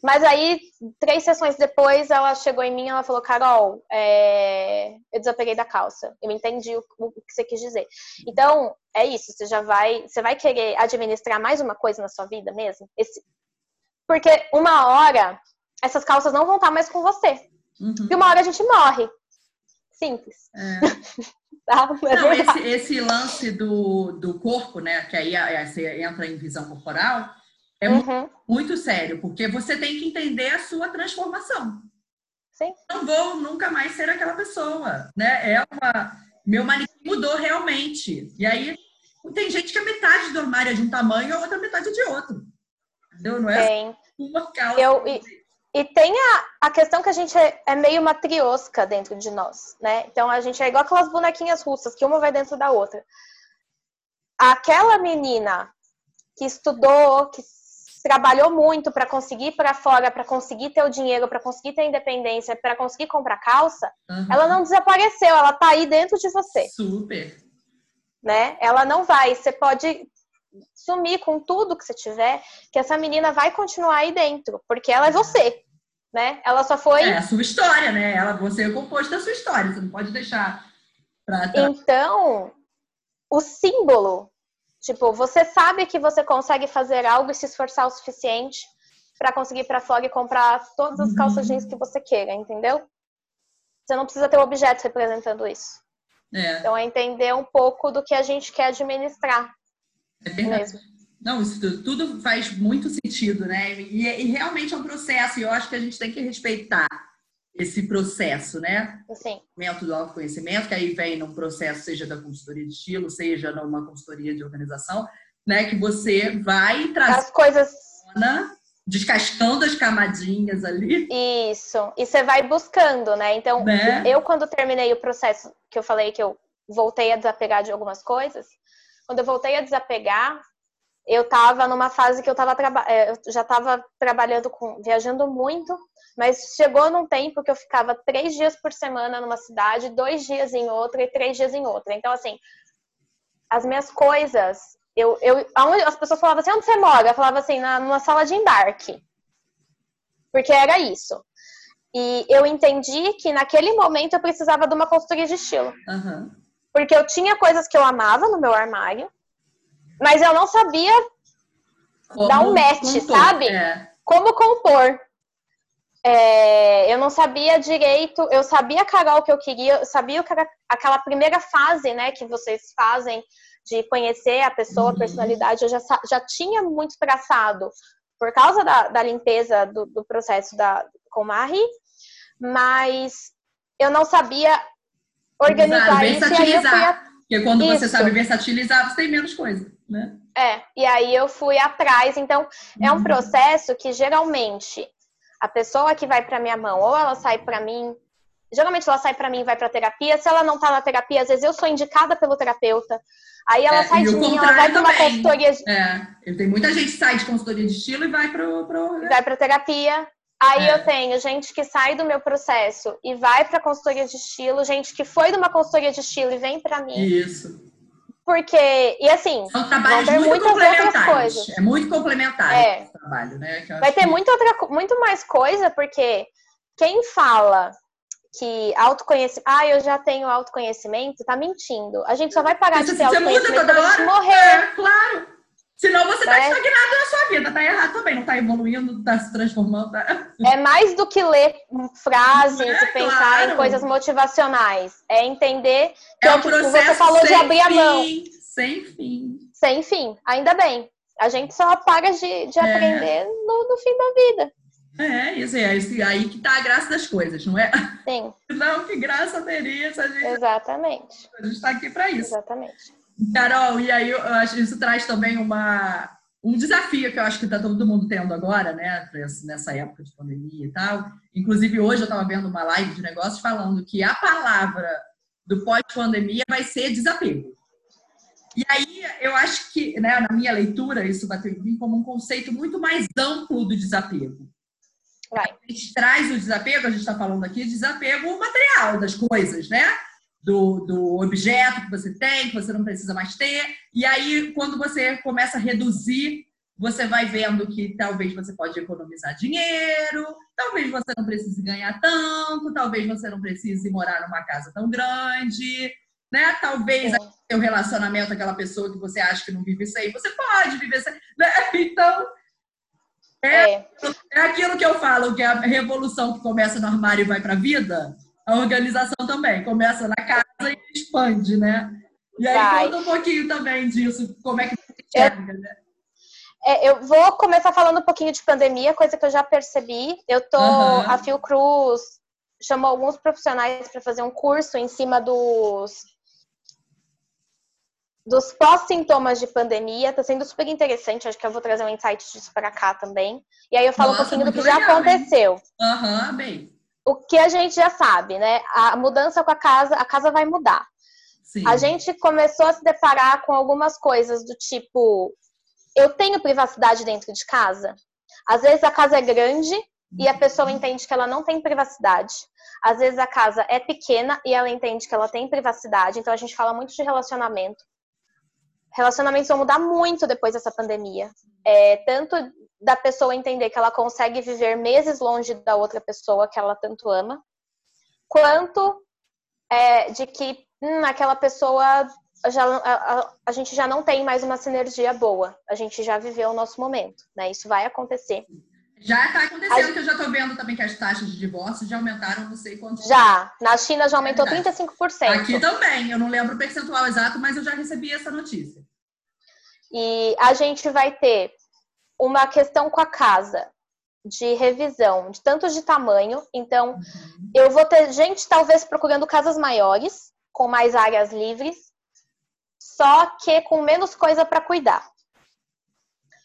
Mas aí, três sessões depois, ela chegou em mim e ela falou, Carol, é... eu desapeguei da calça. Eu entendi o, o, que você quis dizer. Então, é isso, você já vai. Você vai querer administrar mais uma coisa na sua vida mesmo? Esse, porque uma hora essas calças não vão estar mais com você. Uhum. E uma hora a gente morre. Simples. É. tá? É Não, esse, esse, lance do, do corpo, né? Que aí você entra em visão corporal, é uhum. muito, muito sério, porque você tem que entender a sua transformação. Sim. Não vou nunca mais ser aquela pessoa, né? É uma... Meu manequim mudou realmente. E aí, tem gente que a metade do armário é de um tamanho e a outra metade é de outro. Entendeu? Não é tem. uma calça. Eu, e, e tem a, a questão que a gente é, é meio matriosca dentro de nós, né? Então, a gente é igual aquelas bonequinhas russas, que uma vai dentro da outra. Aquela menina que estudou, que trabalhou muito para conseguir para fora, para conseguir ter o dinheiro, para conseguir ter independência, para conseguir comprar calça, uhum. ela não desapareceu, ela tá aí dentro de você. Super. Né? Ela não vai, você pode sumir com tudo que você tiver, que essa menina vai continuar aí dentro, porque ela é você, né? Ela só foi É a sua história, né? Ela você é o composto da sua história, você não pode deixar para Então, o símbolo Tipo, você sabe que você consegue fazer algo e se esforçar o suficiente para conseguir ir para e comprar todas as calças jeans que você queira, entendeu? Você não precisa ter um objeto representando isso. É. Então, é entender um pouco do que a gente quer administrar. É verdade. Mesmo. Não, isso tudo, tudo, faz muito sentido, né? E, e, realmente é um processo, e eu acho que a gente tem que respeitar esse processo, né? Sim. do autoconhecimento, que aí vem num processo, seja da consultoria de estilo, seja numa consultoria de organização, né? Que você vai trazer as coisas descascando as camadinhas ali. Isso. E você vai buscando, né? Então, né? eu quando terminei o processo que eu falei que eu voltei a desapegar de algumas coisas, quando eu voltei a desapegar, eu estava numa fase que eu tava é, eu já estava trabalhando com viajando muito mas chegou num tempo que eu ficava três dias por semana numa cidade, dois dias em outra e três dias em outra. Então, assim, as minhas coisas, eu, eu, aonde, as pessoas falavam assim, onde você mora? Eu falava assim, na, numa sala de embarque. Porque era isso. E eu entendi que naquele momento eu precisava de uma consultoria de estilo. Uhum. Porque eu tinha coisas que eu amava no meu armário, mas eu não sabia Como dar um match, compor, sabe? É. Como compor. É, eu não sabia direito, eu sabia a Carol que eu queria, eu sabia que aquela primeira fase, né, que vocês fazem de conhecer a pessoa, a uhum. personalidade, eu já, já tinha muito traçado por causa da, da limpeza do, do, processo da, com Marie, mas eu não sabia organizar versatilizar. isso. Porque quando isso. você sabe versatilizar, você tem menos coisa, né? É, e aí eu fui atrás. Então, é um uhum. processo que geralmente a pessoa que vai para minha mão, ou ela sai para mim, geralmente ela sai para mim e vai para terapia. Se ela não tá na terapia, às vezes eu sou indicada pelo terapeuta. Aí ela é, sai de mim, ela vai para uma consultoria. De... É, eu tenho muita gente que sai de consultoria de estilo e vai pro, pro... vai para terapia. Aí é. eu tenho gente que sai do meu processo e vai para consultoria de estilo, gente que foi de uma consultoria de estilo e vem para mim. Isso. Porque, e assim, São trabalhos muito muitas outras coisas. É muito complementar é. esse trabalho, né? Vai ter que... muito, outra, muito mais coisa, porque quem fala que autoconhecimento. Ah, eu já tenho autoconhecimento, tá mentindo. A gente só vai parar de ter autoconhecimento quando a gente morrer. É, claro. Senão você tá né? estagnado na sua vida, tá errado também, não tá evoluindo, tá se transformando. Tá... É mais do que ler frases é, e pensar claro. em coisas motivacionais. É entender que é, é um tipo, você falou de abrir fim, a mão. Sem fim. Sem fim, ainda bem. A gente só para de, de é. aprender no, no, fim da vida. É, isso é aí que tá a graça das coisas, não é? Sim. Não, que graça teria se a gente. Exatamente. A gente tá aqui para isso. Exatamente. Carol, e aí eu acho que isso traz também uma, um desafio que eu acho que está todo mundo tendo agora, né, nessa época de pandemia e tal. Inclusive, hoje eu estava vendo uma live de negócios falando que a palavra do pós-pandemia vai ser desapego. E aí eu acho que, né, na minha leitura, isso vai ter vir como um conceito muito mais amplo do desapego. Vai. A gente traz o desapego, a gente está falando aqui, desapego material das coisas, né? Do, do objeto que você tem, que você não precisa mais ter. E aí, quando você começa a reduzir, você vai vendo que talvez você pode economizar dinheiro, talvez você não precise ganhar tanto, talvez você não precise morar numa casa tão grande, né? Talvez é. seu relacionamento, aquela pessoa que você acha que não vive sem, você pode viver sem. Né? Então, é, é. é aquilo que eu falo, que é a revolução que começa no armário e vai para a vida a organização também. Começa na casa e expande, né? E aí Vai. conta um pouquinho também disso, como é que você enxerga, eu, né? É, eu vou começar falando um pouquinho de pandemia, coisa que eu já percebi. Eu tô, uhum. a Fiocruz chamou alguns profissionais para fazer um curso em cima dos dos pós-sintomas de pandemia, tá sendo super interessante, acho que eu vou trazer um insight disso para cá também. E aí eu falo Nossa, um pouquinho do que legal, já aconteceu. Aham, uhum, bem. O que a gente já sabe, né? A mudança com a casa, a casa vai mudar. Sim. A gente começou a se deparar com algumas coisas do tipo, eu tenho privacidade dentro de casa? Às vezes a casa é grande e a pessoa entende que ela não tem privacidade. Às vezes a casa é pequena e ela entende que ela tem privacidade. Então a gente fala muito de relacionamento relacionamentos vão mudar muito depois dessa pandemia. É, tanto da pessoa entender que ela consegue viver meses longe da outra pessoa que ela tanto ama, quanto é, de que hum, aquela pessoa já, a, a, a, gente já não tem mais uma sinergia boa. A gente já viveu o nosso momento, né? Isso vai acontecer. Já está acontecendo, a... que eu já estou vendo também que as taxas de divórcio já aumentaram, não sei quanto. Já, na China já aumentou é 35%. Aqui também, eu não lembro o percentual exato, mas eu já recebi essa notícia. E a gente vai ter uma questão com a casa de revisão, de tanto de tamanho. Então, uhum. eu vou ter gente talvez procurando casas maiores, com mais áreas livres, só que com menos coisa para cuidar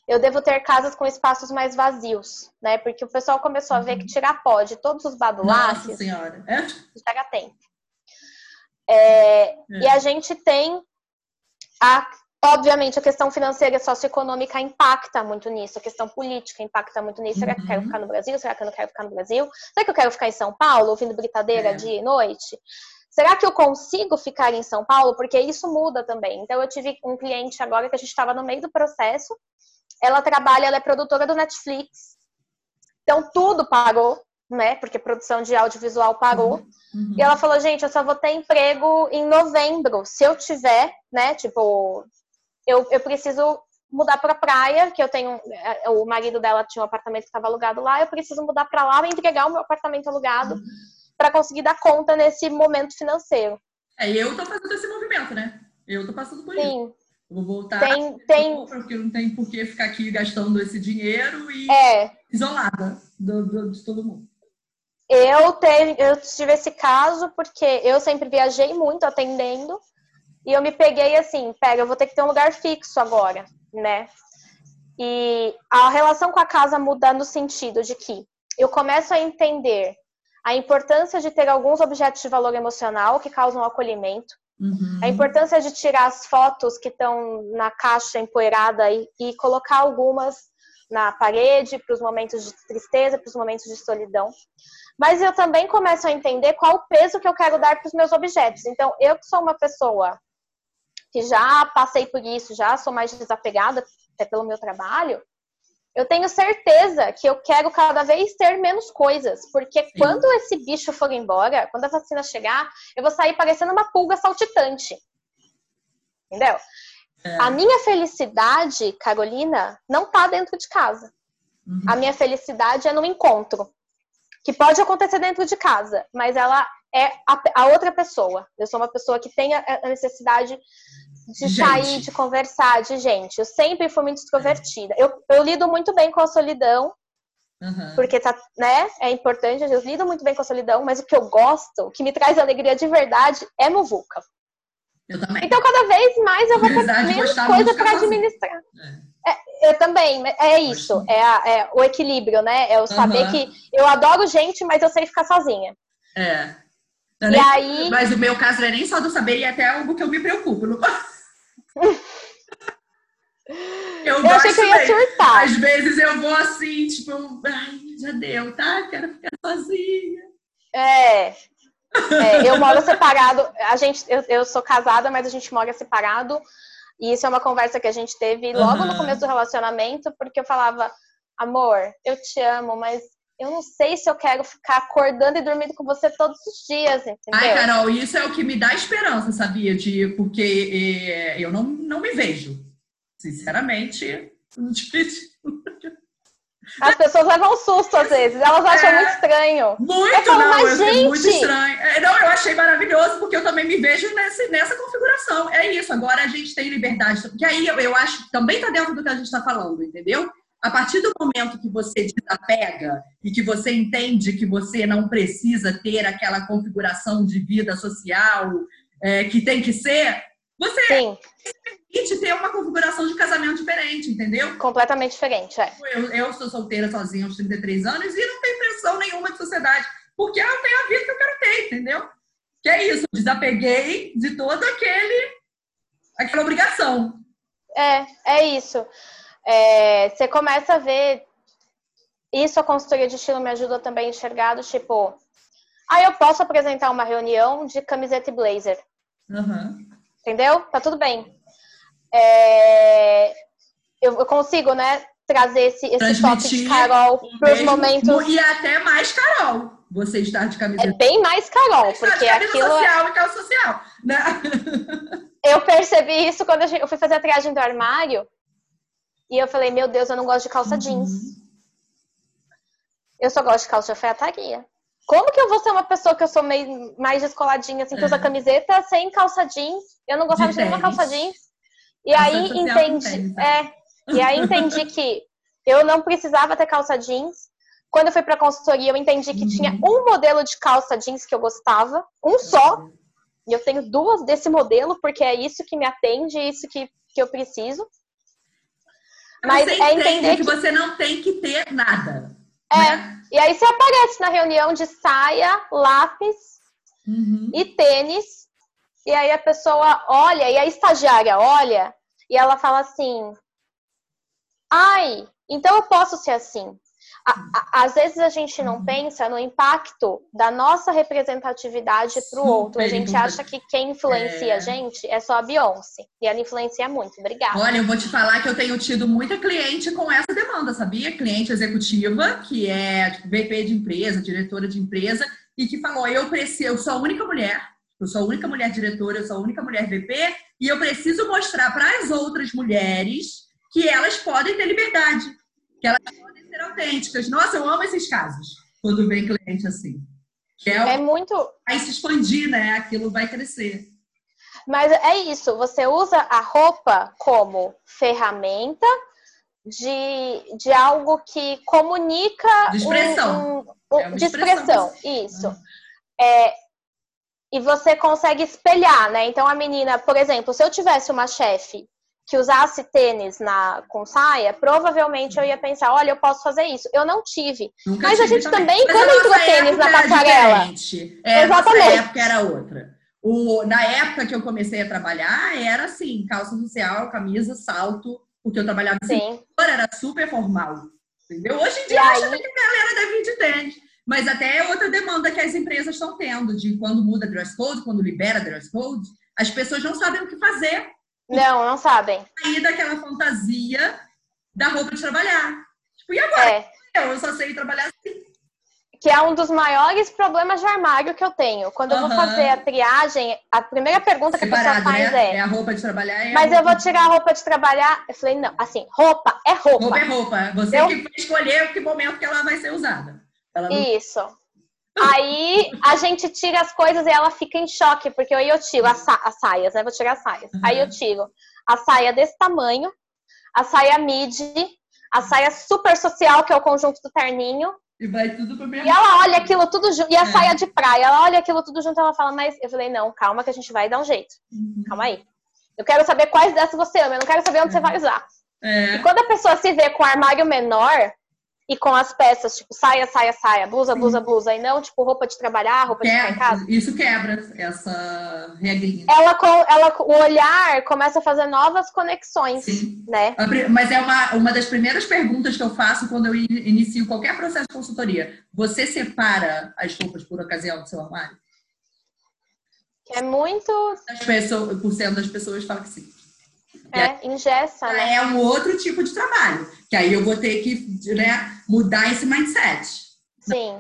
eu devo ter casas com espaços mais vazios, né? Porque o pessoal começou a ver que tirar pó de todos os badulaques Nossa senhora. É? gera tempo. É, é. E a gente tem a Obviamente, a questão financeira e socioeconômica impacta muito nisso, a questão política impacta muito nisso. Será que eu quero uhum. ficar no Brasil? Será que eu não quero ficar no Brasil? Será que eu quero ficar em São Paulo, ouvindo britadeira é. dia e noite? Será que eu consigo ficar em São Paulo? Porque isso muda também. Então, eu tive um cliente agora que a gente estava no meio do processo ela trabalha, ela é produtora do Netflix. Então tudo parou, né? Porque a produção de audiovisual parou. Uhum. uhum. E ela falou, gente, eu só vou ter emprego em novembro. Se eu tiver, né? Tipo, eu, eu preciso mudar para praia, que eu tenho. É, o marido dela tinha um apartamento que estava alugado lá, eu preciso mudar para lá e entregar o meu apartamento alugado uhum. para conseguir dar conta nesse momento financeiro. É, e eu tô fazendo esse movimento, né? Eu tô passando por Sim. isso. Vou voltar. Tem, tem... Porque não tem por que ficar aqui gastando esse dinheiro e é. isolada do, do, de todo mundo. Eu, teve, eu tive esse caso porque eu sempre viajei muito atendendo e eu me peguei assim, pega, eu vou ter que ter um lugar fixo agora, né? E a relação com a casa muda no sentido de que eu começo a entender a importância de ter alguns objetos de valor emocional que causam acolhimento. Uhum. A importância de tirar as fotos que estão na caixa empoeirada e, e colocar algumas na parede para os momentos de tristeza, para os momentos de solidão. Mas eu também começo a entender qual o peso que eu quero dar para os meus objetos. Então, eu que sou uma pessoa que já passei por isso, já sou mais desapegada até pelo meu trabalho, eu tenho certeza que eu quero cada vez ter menos coisas, porque Sim. quando esse bicho for embora, quando a vacina chegar, eu vou sair parecendo uma pulga saltitante. Entendeu? É. A minha felicidade, Carolina, não tá dentro de casa. Uhum. A minha felicidade é no encontro, que pode acontecer dentro de casa, mas ela é a, a outra pessoa. Eu sou uma pessoa que tem a, a necessidade de gente. sair, de conversar, de gente. Eu sempre fui muito extrovertida. Eu, eu lido muito bem com a solidão, uhum. porque tá, né, é importante, eu lido muito bem com a solidão, mas o que eu gosto, o que me traz alegria de verdade é muvuca. Eu também. Então, cada vez mais eu vou ter menos coisa para administrar. É. É, eu também, é isso, é, a, é, o equilíbrio, né? É o saber uhum. que eu adoro gente, mas eu sei ficar sozinha. É. e nem, aí... Mas o meu caso não é nem só do saber, e é até algo que eu me preocupo. Não... Eu, eu achei que eu ia surtar. Às vezes eu vou assim, tipo, ai, já deu, tá? Quero ficar sozinha. É. é eu moro separado. A gente, eu, eu sou casada, mas a gente mora separado. E isso é uma conversa que a gente teve logo uhum. no começo do relacionamento, porque eu falava, amor, eu te amo, mas eu não sei se eu quero ficar acordando e dormindo com você todos os dias, entendeu? Ai, Carol, isso é o que me dá esperança, sabia? De, porque é, eu não, não me vejo. Sinceramente, difícil. As pessoas levam um susto às vezes, elas acham é, muito estranho. Muito, falo, não, mas, gente... muito estranho. É, não, eu achei maravilhoso, porque eu também me vejo nessa, nessa configuração. É isso, agora a gente tem liberdade. Porque aí eu, eu acho que também está dentro do que a gente está falando, entendeu? A partir do momento que você desapega e que você entende que você não precisa ter aquela configuração de vida social é, que tem que ser, você Sim. permite ter uma configuração de casamento diferente, entendeu? Completamente diferente, é. Eu, eu sou solteira sozinha aos 33 anos e não tenho pressão nenhuma de sociedade, porque eu tenho a vida que eu quero ter, entendeu? Que é isso, desapeguei de todo aquele aquela obrigação. É, é isso. É, você começa a ver isso a consultoria de estilo me ajuda também a enxergar do tipo, ah, eu posso apresentar uma reunião de camiseta e blazer. Uhum. Entendeu? Tá tudo bem. É, eu, eu, consigo, né, trazer esse, esse toque de Carol para os momentos. E até mais Carol. Você estar de camiseta. É bem mais Carol, porque aquilo. É social e calça social, né? Eu percebi isso quando eu fui fazer a triagem do armário. E eu falei, meu Deus, eu não gosto de calça uhum. jeans. Eu só gosto de calça de alfaiataria. Como que eu vou ser uma pessoa que eu sou meio mais descoladinha, assim, que usa é. camiseta sem calça jeans? Eu não gostava de, de nenhuma calça jeans. E aí entendi, é, e aí entendi que eu não precisava ter calça jeans. Quando eu fui para consultoria, eu entendi que uhum. tinha um modelo de calça jeans que eu gostava, um só. E eu tenho duas desse modelo, porque é isso que me atende, é isso que, que eu preciso. Mas você é entender que, que você não tem que ter nada. É. Né? E aí você aparece na reunião de saia, lápis uhum. e tênis. E aí a pessoa olha, e a estagiária olha, e ela fala assim: ai, então eu posso ser assim às vezes a gente não uhum. pensa no impacto da nossa representatividade para o outro. A gente acha que quem influencia é... a gente é só a Beyoncé. E ela influencia muito. Obrigada. Olha, eu vou te falar que eu tenho tido muita cliente com essa demanda, sabia? Cliente executiva, que é tipo, VP de empresa, diretora de empresa, e que falou: eu preciso, eu sou a única mulher. Eu sou a única mulher diretora, eu sou a única mulher VP, e eu preciso mostrar para as outras mulheres que elas podem ter liberdade, que elas podem ser autênticas. Nossa, eu amo esses casos quando vem cliente assim. É, é muito. Vai se expandir, né? Aquilo vai crescer. Mas é isso, você usa a roupa como ferramenta de, de algo que comunica. De expressão. Um, um, é de expressão, isso. Uhum. É, e você consegue espelhar, né? Então a menina, por exemplo, se eu tivesse uma chefe que usasse tênis na, com saia, provavelmente eu ia pensar, olha, eu posso fazer isso. Eu não tive. Nunca Mas tive a gente também, também quando entrou tênis na passarela. É, Exatamente. Época era outra. O, na época que eu comecei a trabalhar, era assim, calça social, camisa, salto, porque eu trabalhava assim, era super formal. Entendeu? Hoje em dia, aí... acho que a galera deve vir de tênis. Mas até é outra demanda que as empresas estão tendo, de quando muda dress code, quando libera dress code, as pessoas não sabem o que fazer não, não sabem. Sair daquela fantasia da roupa de trabalhar. Tipo, e agora? É. Eu só sei trabalhar assim. Que é um dos maiores problemas de armário que eu tenho. Quando eu vou fazer a triagem, a primeira pergunta que Separado, a pessoa faz né? é... É a roupa de trabalhar. É mas eu vou tirar a roupa de trabalhar. Eu falei, não, assim, roupa é roupa. Roupa é roupa. Você eu... que escolher que momento que ela vai ser usada. Não... Isso. Aí a gente tira as coisas e ela fica em choque, porque aí eu tiro as, sa as saias, né? Vou tirar as saias. Uhum. Aí eu tiro a saia desse tamanho, a saia midi, a saia super social, que é o conjunto do terninho. E vai tudo pro mesmo. E ela olha aquilo tudo junto. E a é. saia de praia, ela olha aquilo tudo junto, ela fala, mas eu falei, não, calma que a gente vai dar um jeito. Uhum. Calma aí. Eu quero saber quais dessas você ama, eu não quero saber onde é. você vai usar. É. E quando a pessoa se vê com um armário menor, e com as peças, tipo, saia, saia, saia, blusa, Sim. blusa, blusa, e não, tipo, roupa de trabalhar, roupa de ficar em casa. Isso quebra essa regrinha. Ela, ela, o olhar começa a fazer novas conexões, Sim. né? Mas é uma, uma das primeiras perguntas que eu faço quando eu inicio qualquer processo de consultoria. Você separa as roupas por ocasião do seu armário? É muito... As pessoas, por cento das pessoas falam que sim. É, ingessa, né? É um outro tipo de trabalho. Que aí eu vou ter que né, mudar esse mindset. Sim.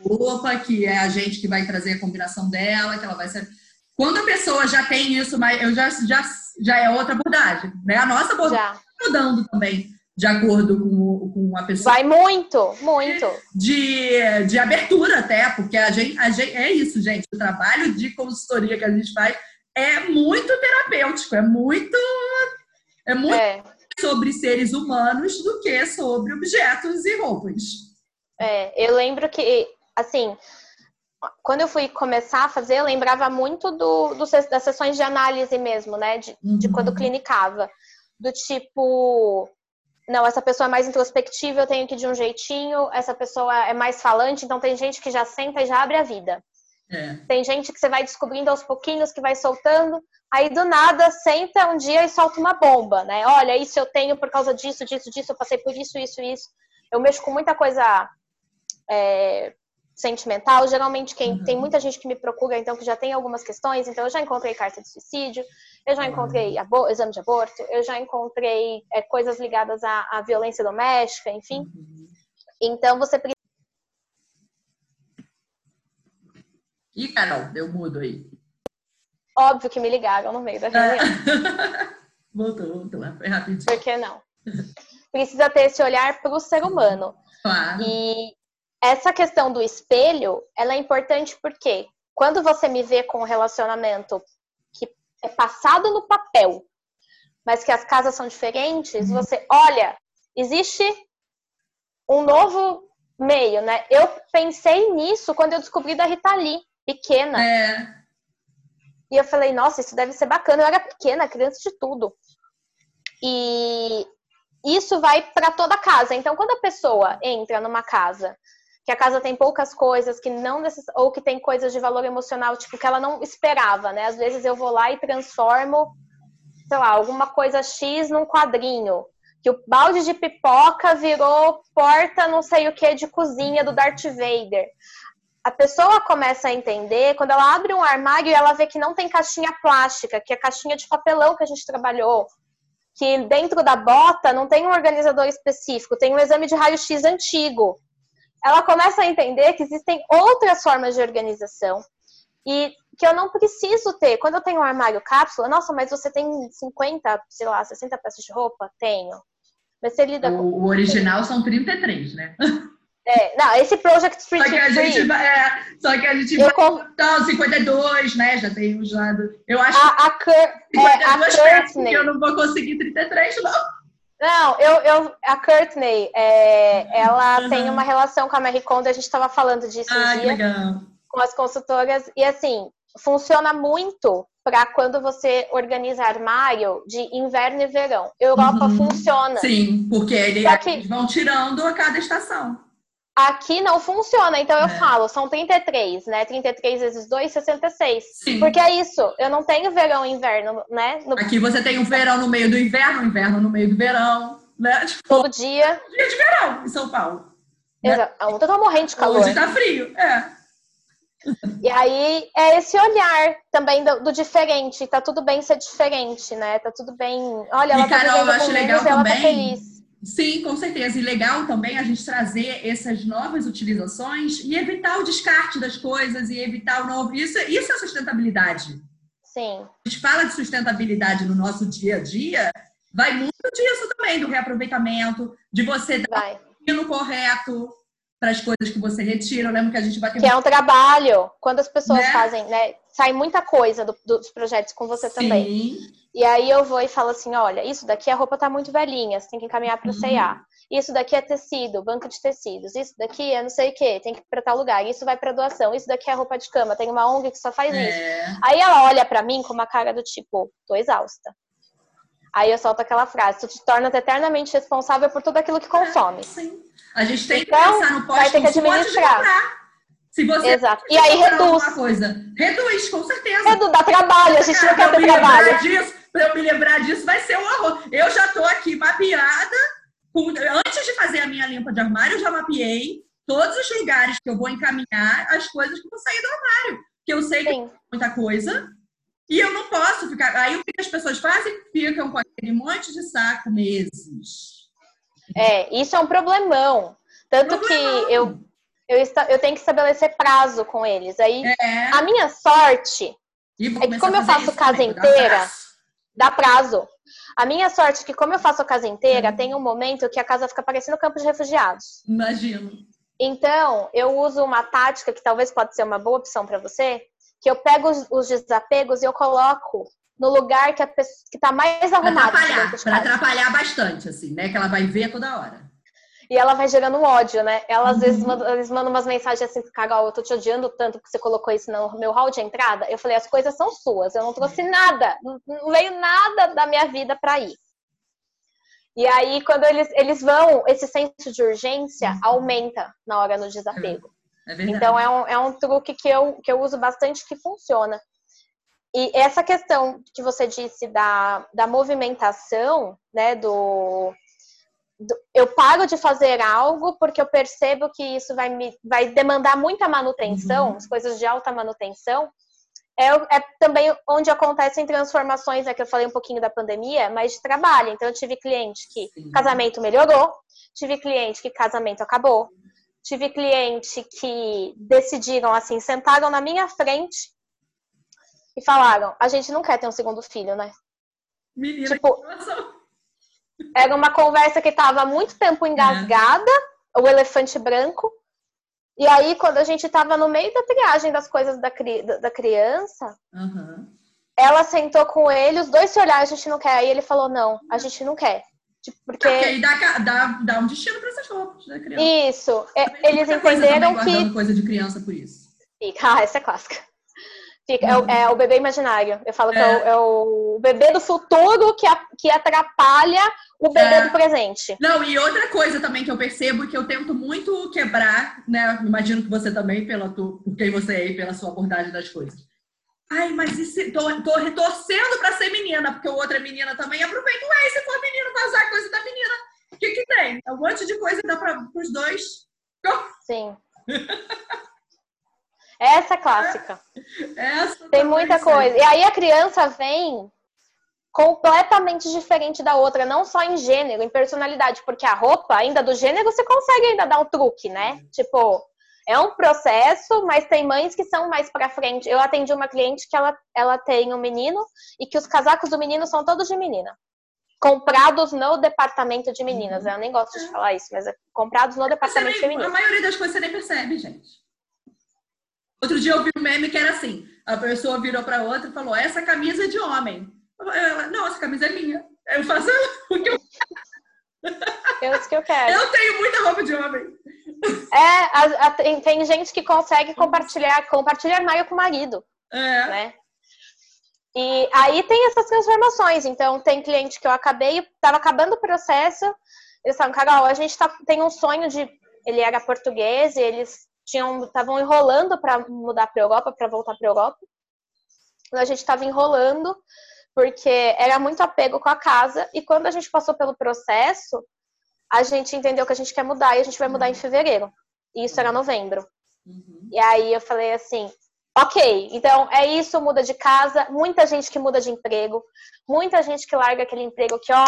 Roupa, que é a gente que vai trazer a combinação dela, que ela vai ser. Quando a pessoa já tem isso, mas eu já, já, já é outra abordagem. Né? A nossa abordagem está mudando também. de acordo com, com a pessoa. Vai muito, muito. De, de abertura até, porque a gente, a gente é isso, gente. O trabalho de consultoria que a gente faz é muito terapêutico, é muito é muito é. sobre seres humanos do que sobre objetos e roupas. É, eu lembro que assim, quando eu fui começar a fazer, eu lembrava muito do, do das sessões de análise mesmo, né? De, uhum. de quando clinicava. Do tipo, não, essa pessoa é mais introspectiva, eu tenho que ir de um jeitinho, essa pessoa é mais falante, então tem gente que já senta e já abre a vida. É. Tem gente que você vai descobrindo aos pouquinhos, que vai soltando, aí do nada senta um dia e solta uma bomba, né? Olha, isso eu tenho por causa disso, disso, disso, eu passei por isso, isso, isso. Eu mexo com muita coisa é, sentimental. Geralmente, quem uhum. tem muita gente que me procura, então, que já tem algumas questões, então eu já encontrei carta de suicídio, eu já encontrei exame de aborto, eu já encontrei é, coisas ligadas à, à, violência doméstica, enfim. Uhum. Então você precisa. Ih, Carol, deu mudo aí. Óbvio que me ligaram no meio da reunião. voltou, voltou, foi rapidinho. Por que não? Precisa ter esse olhar para o ser humano. Claro. E essa questão do espelho, ela é importante porque quando você me vê com um relacionamento é passado no papel, mas que as casas são diferentes, uhum. você olha, existe um novo meio, né? Eu pensei nisso quando eu descobri da Rita Lee, pequena. É. E eu falei, nossa, isso deve ser bacana. Eu era pequena, criança de tudo. E isso vai para toda casa. Então, quando a pessoa entra numa casa que a casa tem poucas coisas, que não necess... ou que tem coisas de valor emocional, tipo, que ela não esperava, né? Às vezes eu vou lá e transformo, sei lá, alguma coisa X num quadrinho. Que o balde de pipoca virou porta não sei o que de cozinha do Darth Vader. A pessoa começa a entender, quando ela abre um armário e ela vê que não tem caixinha plástica, que é caixinha de papelão que a gente trabalhou, que dentro da bota não tem um organizador específico, tem um exame de raio-x antigo ela começa a entender que existem outras formas de organização e que eu não preciso ter. Quando eu tenho um armário cápsula, nossa, mas você tem 50, sei lá, 60 peças de roupa? Tenho. Mas você lida o, com. O original são 33, né? É, não, esse Project Street só que a gente vai, é, Só que a gente vai. Com... Então, 52, né? Já tem os lados. Eu acho a, a, Cur... 52 é, a Courtney. eu não vou conseguir 33, não. Não, eu, eu a Courtney, é, ela uhum. tem uma relação com a Mary Kondo, a gente estava falando disso ah, um dia legal. com as consultoras, e assim, funciona muito para quando você organiza armário de inverno e verão. Europa uhum. funciona. Sim, porque eles que... vão tirando a cada estação. Aqui não funciona, então eu é. falo, são 33, né? 33 vezes 2, 66. Sim. Porque é isso, eu não tenho verão e inverno, né? No... Aqui você tem o verão no meio do inverno, o inverno no meio do verão, né? Tipo, Todo dia. Dia de verão em São Paulo. Né? Exato. Ontem eu tô morrendo de calor. Hoje tá frio, é. E aí é esse olhar também do, do, diferente. Tá tudo bem ser diferente, né? Tá tudo bem. Olha, ela e, tá Carol, eu acho legal também. ela tá feliz Sim, com certeza. E legal também a gente trazer essas novas utilizações e evitar o descarte das coisas e evitar o novo. Isso, isso é sustentabilidade. Sim. A gente fala de sustentabilidade no nosso dia a dia, vai muito disso também, do reaproveitamento, de você dar o no correto para as coisas que você retira. Eu lembro que a gente bateu. Que é um trabalho. Quando as pessoas né? fazem, né? Sai muita coisa do, dos projetos com você Sim. também. E aí eu vou e falo assim, olha, isso daqui a roupa tá muito velhinha, você tem que encaminhar para o CA. Isso daqui é tecido, banco de tecidos. Isso daqui é não sei o que, tem que ir para tal lugar. Isso vai para doação. Isso daqui é roupa de cama, tem uma ONG que só faz é. isso. Aí ela olha para mim com uma cara do tipo, tô exausta. Aí eu solto aquela frase, tu te torna eternamente responsável por tudo aquilo que consome. É, sim. A gente tem então, que pensar no pós-consumo antes de comprar. Se você Exato. E aí reduz. Coisa, reduz, com certeza. Reduz, dá trabalho, a gente Cara, não quer ter trabalho. Disso, para eu me lembrar disso, vai ser um horror. Eu já estou aqui mapeada. Com, antes de fazer a minha limpa de armário, eu já mapeei todos os lugares que eu vou encaminhar as coisas que vão sair do armário. Que eu sei Sim. que tem muita coisa. E eu não posso ficar. Aí o que as pessoas fazem? Ficam com aquele monte de saco meses. É, isso é um problemão. Tanto problemão. que eu, eu, eu tenho que estabelecer prazo com eles. Aí, é. a minha sorte é que como eu faço casa inteira, Dá prazo. A minha sorte é que, como eu faço a casa inteira, uhum. tem um momento que a casa fica parecendo campo de refugiados. Imagino. Então, eu uso uma tática que talvez pode ser uma boa opção para você, que eu pego os, os, desapegos e eu coloco no lugar que a pessoa, que tá mais arrumado. Para atrapalhar, para atrapalhar bastante, assim, né? Que ela vai ver toda hora. E ela vai gerando um ódio, né? Ela às uhum. vezes manda, eles mandam umas mensagens assim, Carol, eu tô te odiando tanto que você colocou isso no meu hall de entrada. Eu falei, as coisas são suas, eu não trouxe nada, não, veio nada da minha vida para ir. E aí, quando eles, eles vão, esse senso de urgência uhum. aumenta na hora do desapego. É então, é um, é um truque que eu, que eu uso bastante que funciona. E essa questão que você disse da, da movimentação, né, do, eu paro de fazer algo porque eu percebo que isso vai me vai demandar muita manutenção, uhum. as coisas de alta manutenção. É, é, também onde acontecem transformações, é que eu falei um pouquinho da pandemia, mas de trabalho. Então, eu tive cliente que Sim. casamento melhorou, tive cliente que casamento acabou, tive cliente que decidiram, assim, sentaram na minha frente e falaram: a gente não quer ter um segundo filho, né? Menina, tipo, era uma conversa que estava muito tempo engasgada, é. o elefante branco. E aí, quando a gente estava no meio da triagem das coisas da, cri da criança, uhum. ela sentou com ele, os dois se olharam, a gente não quer. Aí ele falou, não, a gente não quer. Tipo, porque... porque aí dá, dá, dá um destino para essas roupas da criança. Isso. É, eles entenderam coisa que. coisa de criança por isso. Fica. Ah, essa é clássica. Fica, é, o, é, o bebê imaginário. Eu falo é. que é o, é o, bebê do futuro que, a, que atrapalha o bebê é. do presente. Não, e outra coisa também que eu percebo que eu tento muito quebrar, né? Imagino que você também, pela tu, por quem você é e pela sua abordagem das coisas. Ai, mas e se, tô, tô retorcendo pra ser menina, porque o outro é menina também. Aproveita, ué, se for menino, vai usar coisa da menina. O que que tem? É um monte de coisa dá para os dois. Sim. Essa é clássica. Essa Tem muita coisa. E aí a criança vem completamente diferente da outra, não só em gênero, em personalidade, porque a roupa, ainda do gênero, você consegue ainda dar um truque, né? Tipo, é um processo, mas tem mães que são mais para frente. Eu atendi uma cliente que ela, ela tem um menino e que os casacos do menino são todos de menina. Comprados no departamento de meninas. Eu nem gosto de falar isso, mas é comprados no departamento nem, feminino. A maioria das coisas você nem percebe, gente. Outro dia eu vi um meme que era assim: a pessoa virou para outra e falou: Essa camisa é de homem. Ela, não, essa camisa é minha. Eu faço o que eu é isso que eu quero. Eu tenho muita roupa de homem. É, a, a, tem, tem, gente que consegue compartilhar, compartilhar armário com o marido. É. Né? E aí tem essas transformações. Então, tem cliente que eu acabei, estava acabando o processo, eles falaram, Carol, a gente tá, tem um sonho de. Ele era português e eles tinham estavam enrolando para mudar para Europa, para voltar para Europa. A gente estava enrolando porque era muito apego com a casa e quando a gente passou pelo processo, a gente entendeu que a gente quer mudar e a gente vai mudar em fevereiro. E isso era novembro. Uhum. E aí eu falei assim, ok, então é isso, muda de casa, muita gente que muda de emprego, muita gente que larga aquele emprego que, ó,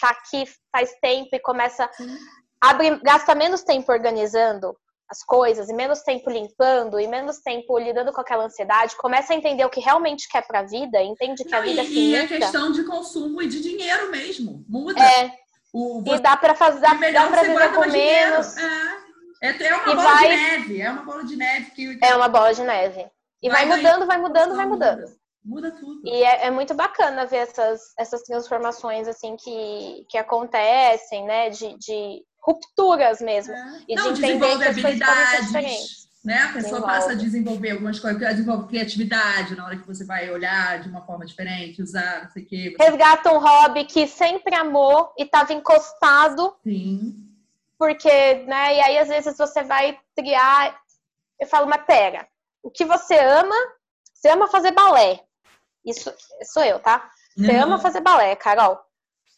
tá aqui faz tempo e começa. Uhum. Abre, gasta menos tempo organizando, as coisas e menos tempo limpando e menos tempo lidando com aquela ansiedade, começa a entender o que realmente quer para a vida, entende que Não, a vida é finita. E a questão de consumo e de dinheiro mesmo, muda. É. O, e dá para fazer, dá, dá para viver com menos. É. É, é uma e bola vai... de neve, é uma bola de neve que... É uma bola de neve. E vai, vai mudando, vai mudando, vai mudando. Muda, muda tudo. E é, é, muito bacana ver essas, essas transformações assim que, que acontecem, né? De, de rupturas mesmo. É. E Não, de entender que as habilidades. Né? A pessoa passa a desenvolver algumas coisas, desenvolve criatividade na hora que você vai olhar de uma forma diferente, usar, não sei o quê. Você... Resgata um hobby que sempre amou e estava encostado. Sim. Porque, né? E aí, às vezes, você vai criar. Eu falo, mas pera, o que você ama? Você ama fazer balé. Isso sou eu, tá? Você uhum. ama fazer balé, Carol.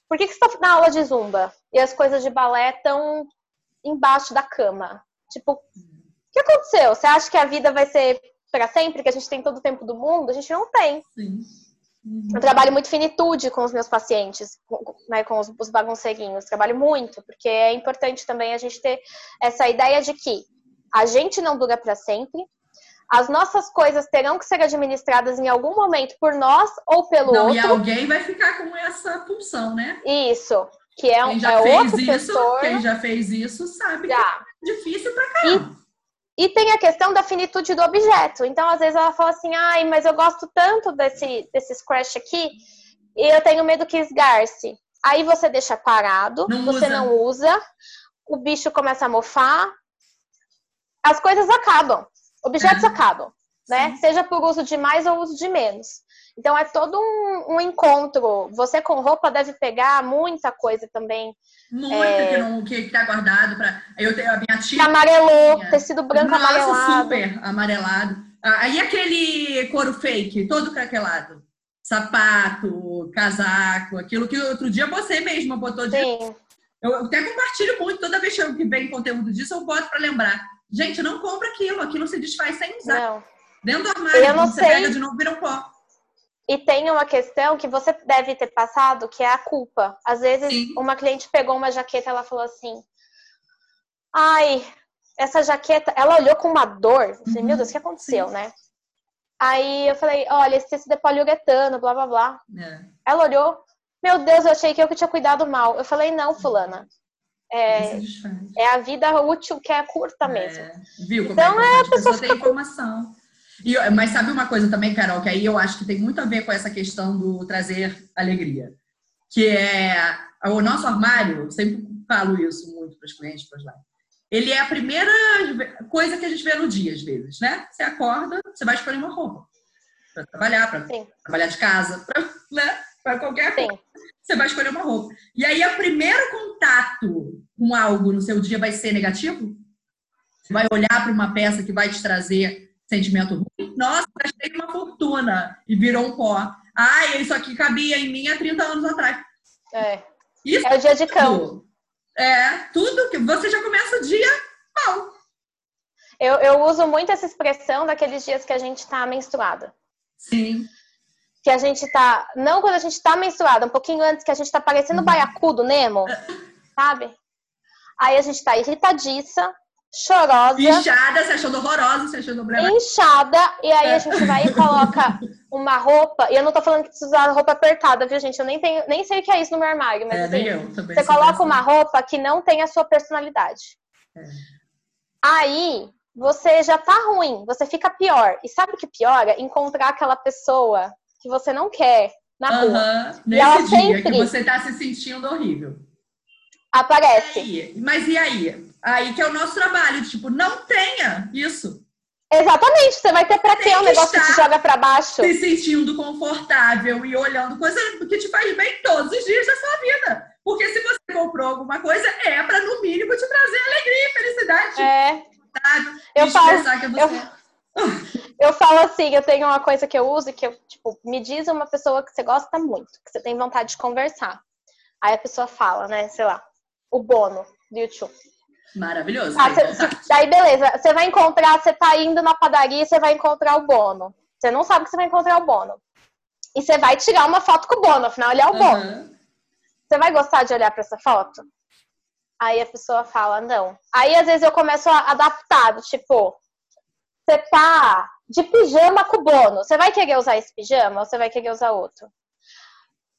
Por que, que você está na aula de zumba e as coisas de balé estão embaixo da cama? Tipo, que aconteceu? Você acha que a vida vai ser para sempre, que a gente tem todo o tempo do mundo? A gente não tem. Sim. Uhum. Eu trabalho muito finitude com os meus pacientes, com, né, com os, os bagunceirinhos. Trabalho muito, porque é importante também a gente ter essa ideia de que a gente não dura para sempre, As nossas coisas terão que ser administradas em algum momento por nós ou pelo Não, outro. e alguém vai ficar com essa função, né? Isso. Que é, um, Quem já é fez outro isso, setor. quem já fez isso sabe Já. que é difícil pra caramba. E tem a questão da finitude do objeto. Então, às vezes, ela fala assim: ai, mas eu gosto tanto desse, desse scratch aqui e eu tenho medo que esgarce. Aí você deixa parado, Não você usa. não usa, o bicho começa a mofar, as coisas acabam, objetos É. acabam, né? Sim. Seja por uso de mais ou uso de menos. Então é todo um, um encontro. Você com roupa deve pegar muita coisa também. Muito É. que, não, que, que tá guardado pra. Eu tenho a minha Que tia. amarelou, É. tecido branco Nossa, amarelado. super amarelado. Ah, Aí aquele couro fake, todo craquelado. Sapato, casaco, aquilo que outro dia você mesma botou de. Sim, Eu até compartilho muito, toda vez que vem conteúdo disso, eu boto pra lembrar. Gente, não compra aquilo, aquilo se desfaz sem usar. não. Dentro do armário, Eu não você sei. pega de novo, vira um pó. E tem uma questão que você deve ter passado, que é a culpa. Às vezes, Sim. uma cliente pegou uma jaqueta, ela falou assim: Ai, essa jaqueta. Ela olhou com uma dor. Eu falei, Uhum, meu Deus, o que aconteceu, sim. né? Aí eu falei: Olha, esse tecido é poliuretano, blá blá blá. É, Ela olhou: Meu Deus, eu achei que eu que tinha cuidado mal. Eu falei: Não, Fulana. É, desfaz. é a vida útil que é curta mesmo. É, viu? Como Então, é, é, a pessoa pessoa tem informação. E, mas sabe uma coisa também, Carol, que aí eu acho que tem muito a ver com essa questão do trazer alegria. Que é o nosso armário, sempre falo isso muito para os clientes, para os lá. Ele é a primeira coisa que a gente vê no dia, às vezes, né? Você acorda, você vai escolher uma roupa para trabalhar, para trabalhar de casa, para né? Qualquer coisa sim. você vai escolher uma roupa. E aí, o primeiro contato com algo no seu dia vai ser negativo? Você vai olhar para uma peça que vai te trazer sentimento ruim? Nossa, gastei uma fortuna e virou um pó. Ai, isso aqui cabia em mim há 30 anos atrás. É. Isso É o dia de cão. É, tudo que você já começa o dia mal. Eu, eu uso muito essa expressão daqueles dias que a gente tá menstruada. Sim. que a gente tá. Não quando a gente tá menstruada, um pouquinho antes que a gente tá parecendo o baiacu do Nemo, sabe? Aí a gente tá irritadiça, chorosa, Inchada, se achando horrorosa, se achando problemática. inchada, e aí a gente vai e coloca uma roupa. E eu não tô falando que precisa usar roupa apertada, viu, gente? Eu nem tenho, nem sei o que é isso no meu armário, mas É, assim, nem eu também. você sou coloca uma roupa que não tem a sua personalidade. É. Aí você já tá ruim, você fica pior. E sabe o que piora? Encontrar aquela pessoa que você não quer na rua. E ela dia que sempre- você tá se sentindo horrível. Aparece. Aí, mas e aí? Aí que é o nosso trabalho, tipo, não tenha isso. Exatamente, você vai ter pra Tem quê um negócio que te joga pra baixo. Se sentindo confortável e olhando coisa que te faz bem todos os dias da sua vida. Porque se você comprou alguma coisa, é pra no mínimo te trazer alegria e felicidade. É, eu falo- você... eu falo assim, eu tenho uma coisa que eu uso que eu, tipo, me diz uma pessoa que você gosta muito, que você tem vontade de conversar. Aí a pessoa fala, né, sei lá, o Bono do YouTube. Maravilhoso. Ah, cê- cê- daí beleza, você vai encontrar, você tá indo na padaria você vai encontrar o Bono. Você não sabe que você vai encontrar o Bono. E você vai tirar uma foto com o Bono, afinal ele é o Bono. Aham. Você vai gostar de olhar pra essa foto? Aí a pessoa fala, não. Aí às vezes eu começo a adaptar, tipo, você tá de pijama com o Bono. Você vai querer usar esse pijama ou você vai querer usar outro?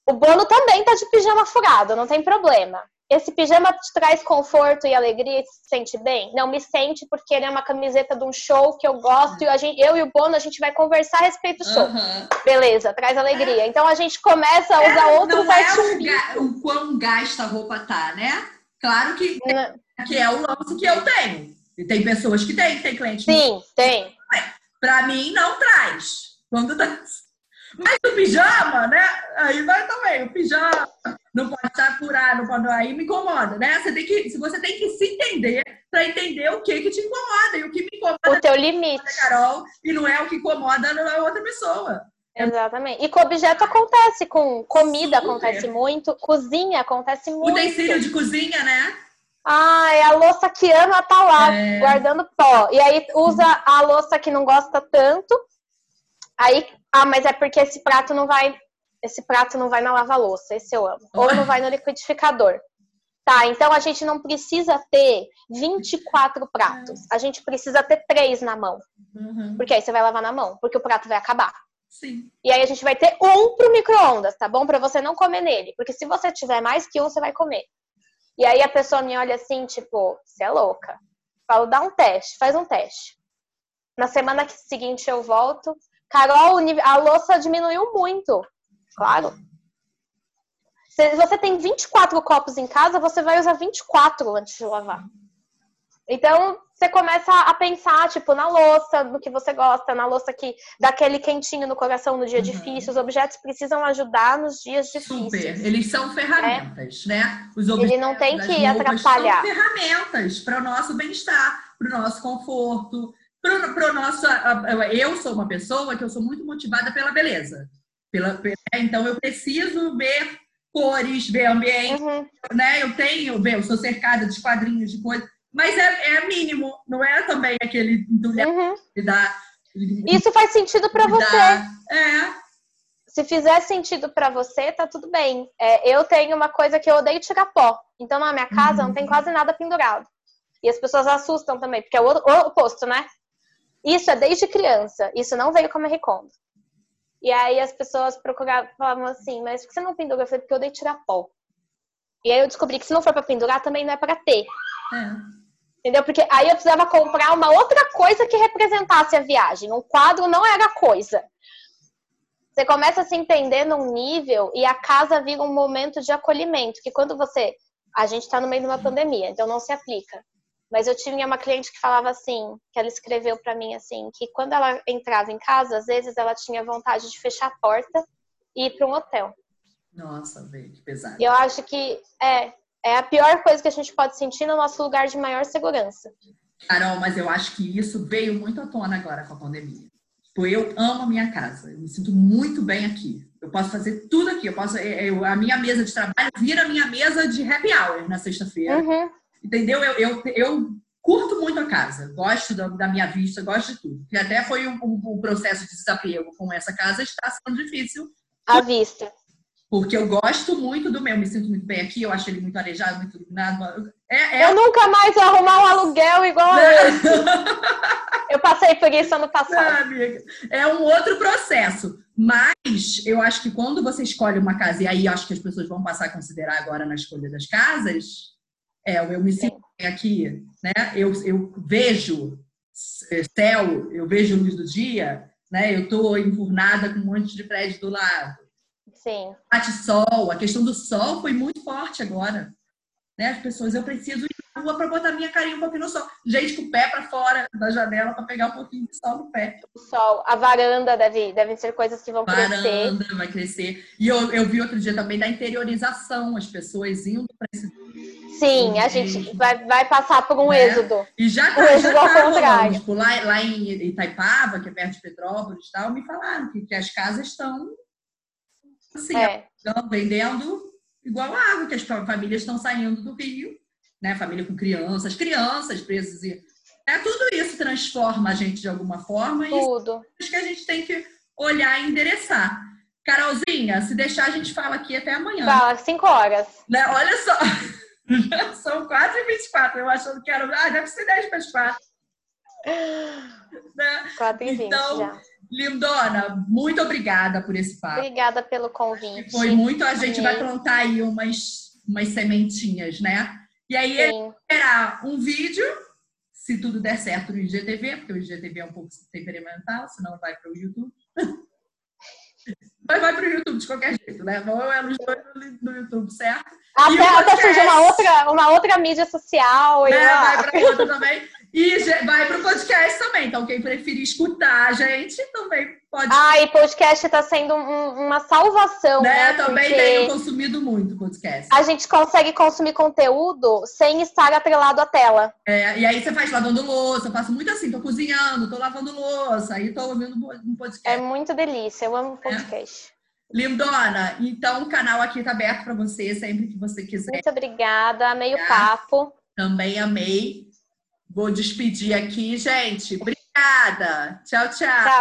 O Bono também tá de pijama furado, não tem problema. Esse pijama te traz conforto e alegria e se sente bem? Não me sente porque ele é uma camiseta de um show que eu gosto e a gente, eu e o Bono a gente vai conversar a respeito do show. Aham. Beleza, traz alegria. Então a gente começa a usar É, outros não é o, o quão gasta a roupa tá, né? Claro que, Né? que é o lance que eu tenho. E tem pessoas que têm, tem clientes Sim, tem. Pra mim, não traz. Quando tá... Mas o pijama, né? Aí vai também. O pijama não pode estar furado, não pode... aí me incomoda, né? Você tem que, se você tem que se entender pra entender o que que te incomoda. E o que me incomoda O teu limite. é Carol e não é o que incomoda a outra pessoa. Exatamente. E com objeto acontece, com comida Super. acontece muito, cozinha acontece muito. Utensílio de cozinha, né? Ai, a louça que ama tá lá, É. guardando pó. E aí usa a louça que não gosta tanto. Aí, ah, mas é porque esse prato não vai, esse prato não vai na lava-louça, esse eu amo. Ou não vai no liquidificador. Tá, então a gente não precisa ter 24 pratos. A gente precisa ter três na mão. Uhum. Porque aí você vai lavar na mão, porque o prato vai acabar. Sim. E aí a gente vai ter um pro micro-ondas, tá bom? Pra você não comer nele. Porque se você tiver mais que um, você vai comer. E aí a pessoa me olha assim, tipo, você é louca. Falo, dá um teste, faz um teste. Na semana seguinte eu volto. Carol, a louça diminuiu muito. Claro. Se você tem 24 copos em casa, você vai usar 24 antes de lavar. Então, você começa a pensar, tipo, na louça, do que você gosta, na louça que dá aquele quentinho no coração no dia uhum. difícil. Os objetos precisam ajudar nos dias difíceis. Super. Eles são ferramentas, é. né? Os objetos, Ele não tem que atrapalhar. São ferramentas para o nosso bem-estar, para o nosso conforto, para o nosso. Eu sou uma pessoa que eu sou muito motivada pela beleza. Pela, então, eu preciso ver cores, ver ambiente, uhum. né? Eu tenho, eu sou cercada de quadrinhos, de coisas, mas é, é mínimo, não é também aquele uhum. que dá. Isso faz sentido para você. É. Se fizer sentido para você, tá tudo bem. É, eu tenho uma coisa que eu odeio tirar pó. Então, na minha casa, uhum. não tem quase nada pendurado. E as pessoas assustam também, porque é o oposto, né? Isso é desde criança. Isso não veio como recondo. E aí as pessoas procuravam, falavam assim, mas por que você não pendura? Eu falei, porque eu dei tirar pó. E aí eu descobri que se não for para pendurar, também não é para ter. É. Entendeu? Porque aí eu precisava comprar uma outra coisa que representasse a viagem. Um quadro não era coisa. Você começa a se entender num nível e a casa vira um momento de acolhimento. Que quando você. A gente está no meio de uma pandemia, então não se aplica. Mas eu tinha uma cliente que falava assim, que ela escreveu para mim assim, que quando ela entrava em casa, às vezes ela tinha vontade de fechar a porta e ir para um hotel. Nossa, velho, que pesado. E eu acho que é, é a pior coisa que a gente pode sentir no nosso lugar de maior segurança. Carol, mas eu acho que isso veio muito à tona agora com a pandemia. Tipo, eu amo a minha casa, eu me sinto muito bem aqui. Eu posso fazer tudo aqui. Eu posso, eu, a minha mesa de trabalho vira a minha mesa de happy hour na sexta-feira. Uhum. Entendeu? Eu, eu, eu curto muito a casa, gosto da, da, minha vista, gosto de tudo. E até foi um, um, um, processo de desapego com essa casa, está sendo difícil. A vista. Porque eu gosto muito do meu, me sinto muito bem aqui, eu acho ele muito arejado, muito iluminado. É, é... Eu nunca mais vou arrumar um aluguel igual a esse. eu passei por isso ano passado. é um outro processo. Mas eu acho que quando você escolhe uma casa, e aí acho que as pessoas vão passar a considerar agora na escolha das casas, é, eu me sinto aqui, né? Eu, eu vejo céu, eu vejo luz do dia, né? Eu estou enfurnada com um monte de prédio do lado. Sim. Bate sol, a questão do sol foi muito forte agora. Né? As pessoas, eu preciso ir na rua para botar minha carinha um pouquinho no sol. Gente com o pé para fora da janela para pegar um pouquinho de sol no pé. O sol, a varanda deve, devem ser coisas que vão varanda crescer. Varanda vai crescer. E eu, eu vi outro dia também da interiorização, as pessoas indo para esse Sim, a gente vai, vai passar por um né? êxodo. E já tá, êxodo já ao tá contrário. Tipo, lá, lá em Itaipava, que é perto de Petrópolis e tal, me falaram que, que as casas estão assim, é. estão vendendo igual água, que as famílias estão saindo do Rio, né? Família com crianças, crianças presas e é, tudo isso transforma a gente de alguma forma tudo. e acho que a gente tem que olhar e endereçar. Carolzinha, se deixar, a gente fala aqui até amanhã. Fala, cinco horas. Né? Olha só. São quase 24. Eu achando que era. Ah, deve ser 10 para as 4. Né? 4 e 20 então, já. Lindona, muito obrigada por esse papo. Obrigada pelo convite. Foi muito. A gente vai plantar aí umas, umas sementinhas, né? E aí, esperar um vídeo, se tudo der certo no IGTV, porque o IGTV é um pouco temperamental, senão vai para o YouTube. Mas vai para o YouTube de qualquer jeito, né? Ou é nos dois no YouTube, certo? Até, até surgir uma outra, uma outra mídia social. E é, vai para outra também. E vai para o podcast também. Então, quem preferir escutar a gente também pode. Ah, e podcast está sendo um, uma salvação. Né? né? Também tenho consumido muito podcast. A gente consegue consumir conteúdo sem estar atrelado à tela. É, e aí você faz lavando louça. Eu faço muito assim: tô cozinhando, tô lavando louça, aí tô ouvindo um podcast. É muito delícia. Eu amo podcast. É. Lindona, então o canal aqui está aberto para você sempre que você quiser. Muito obrigada, amei o papo. Também amei. Vou despedir aqui, gente. Obrigada. tchau. tchau. tchau.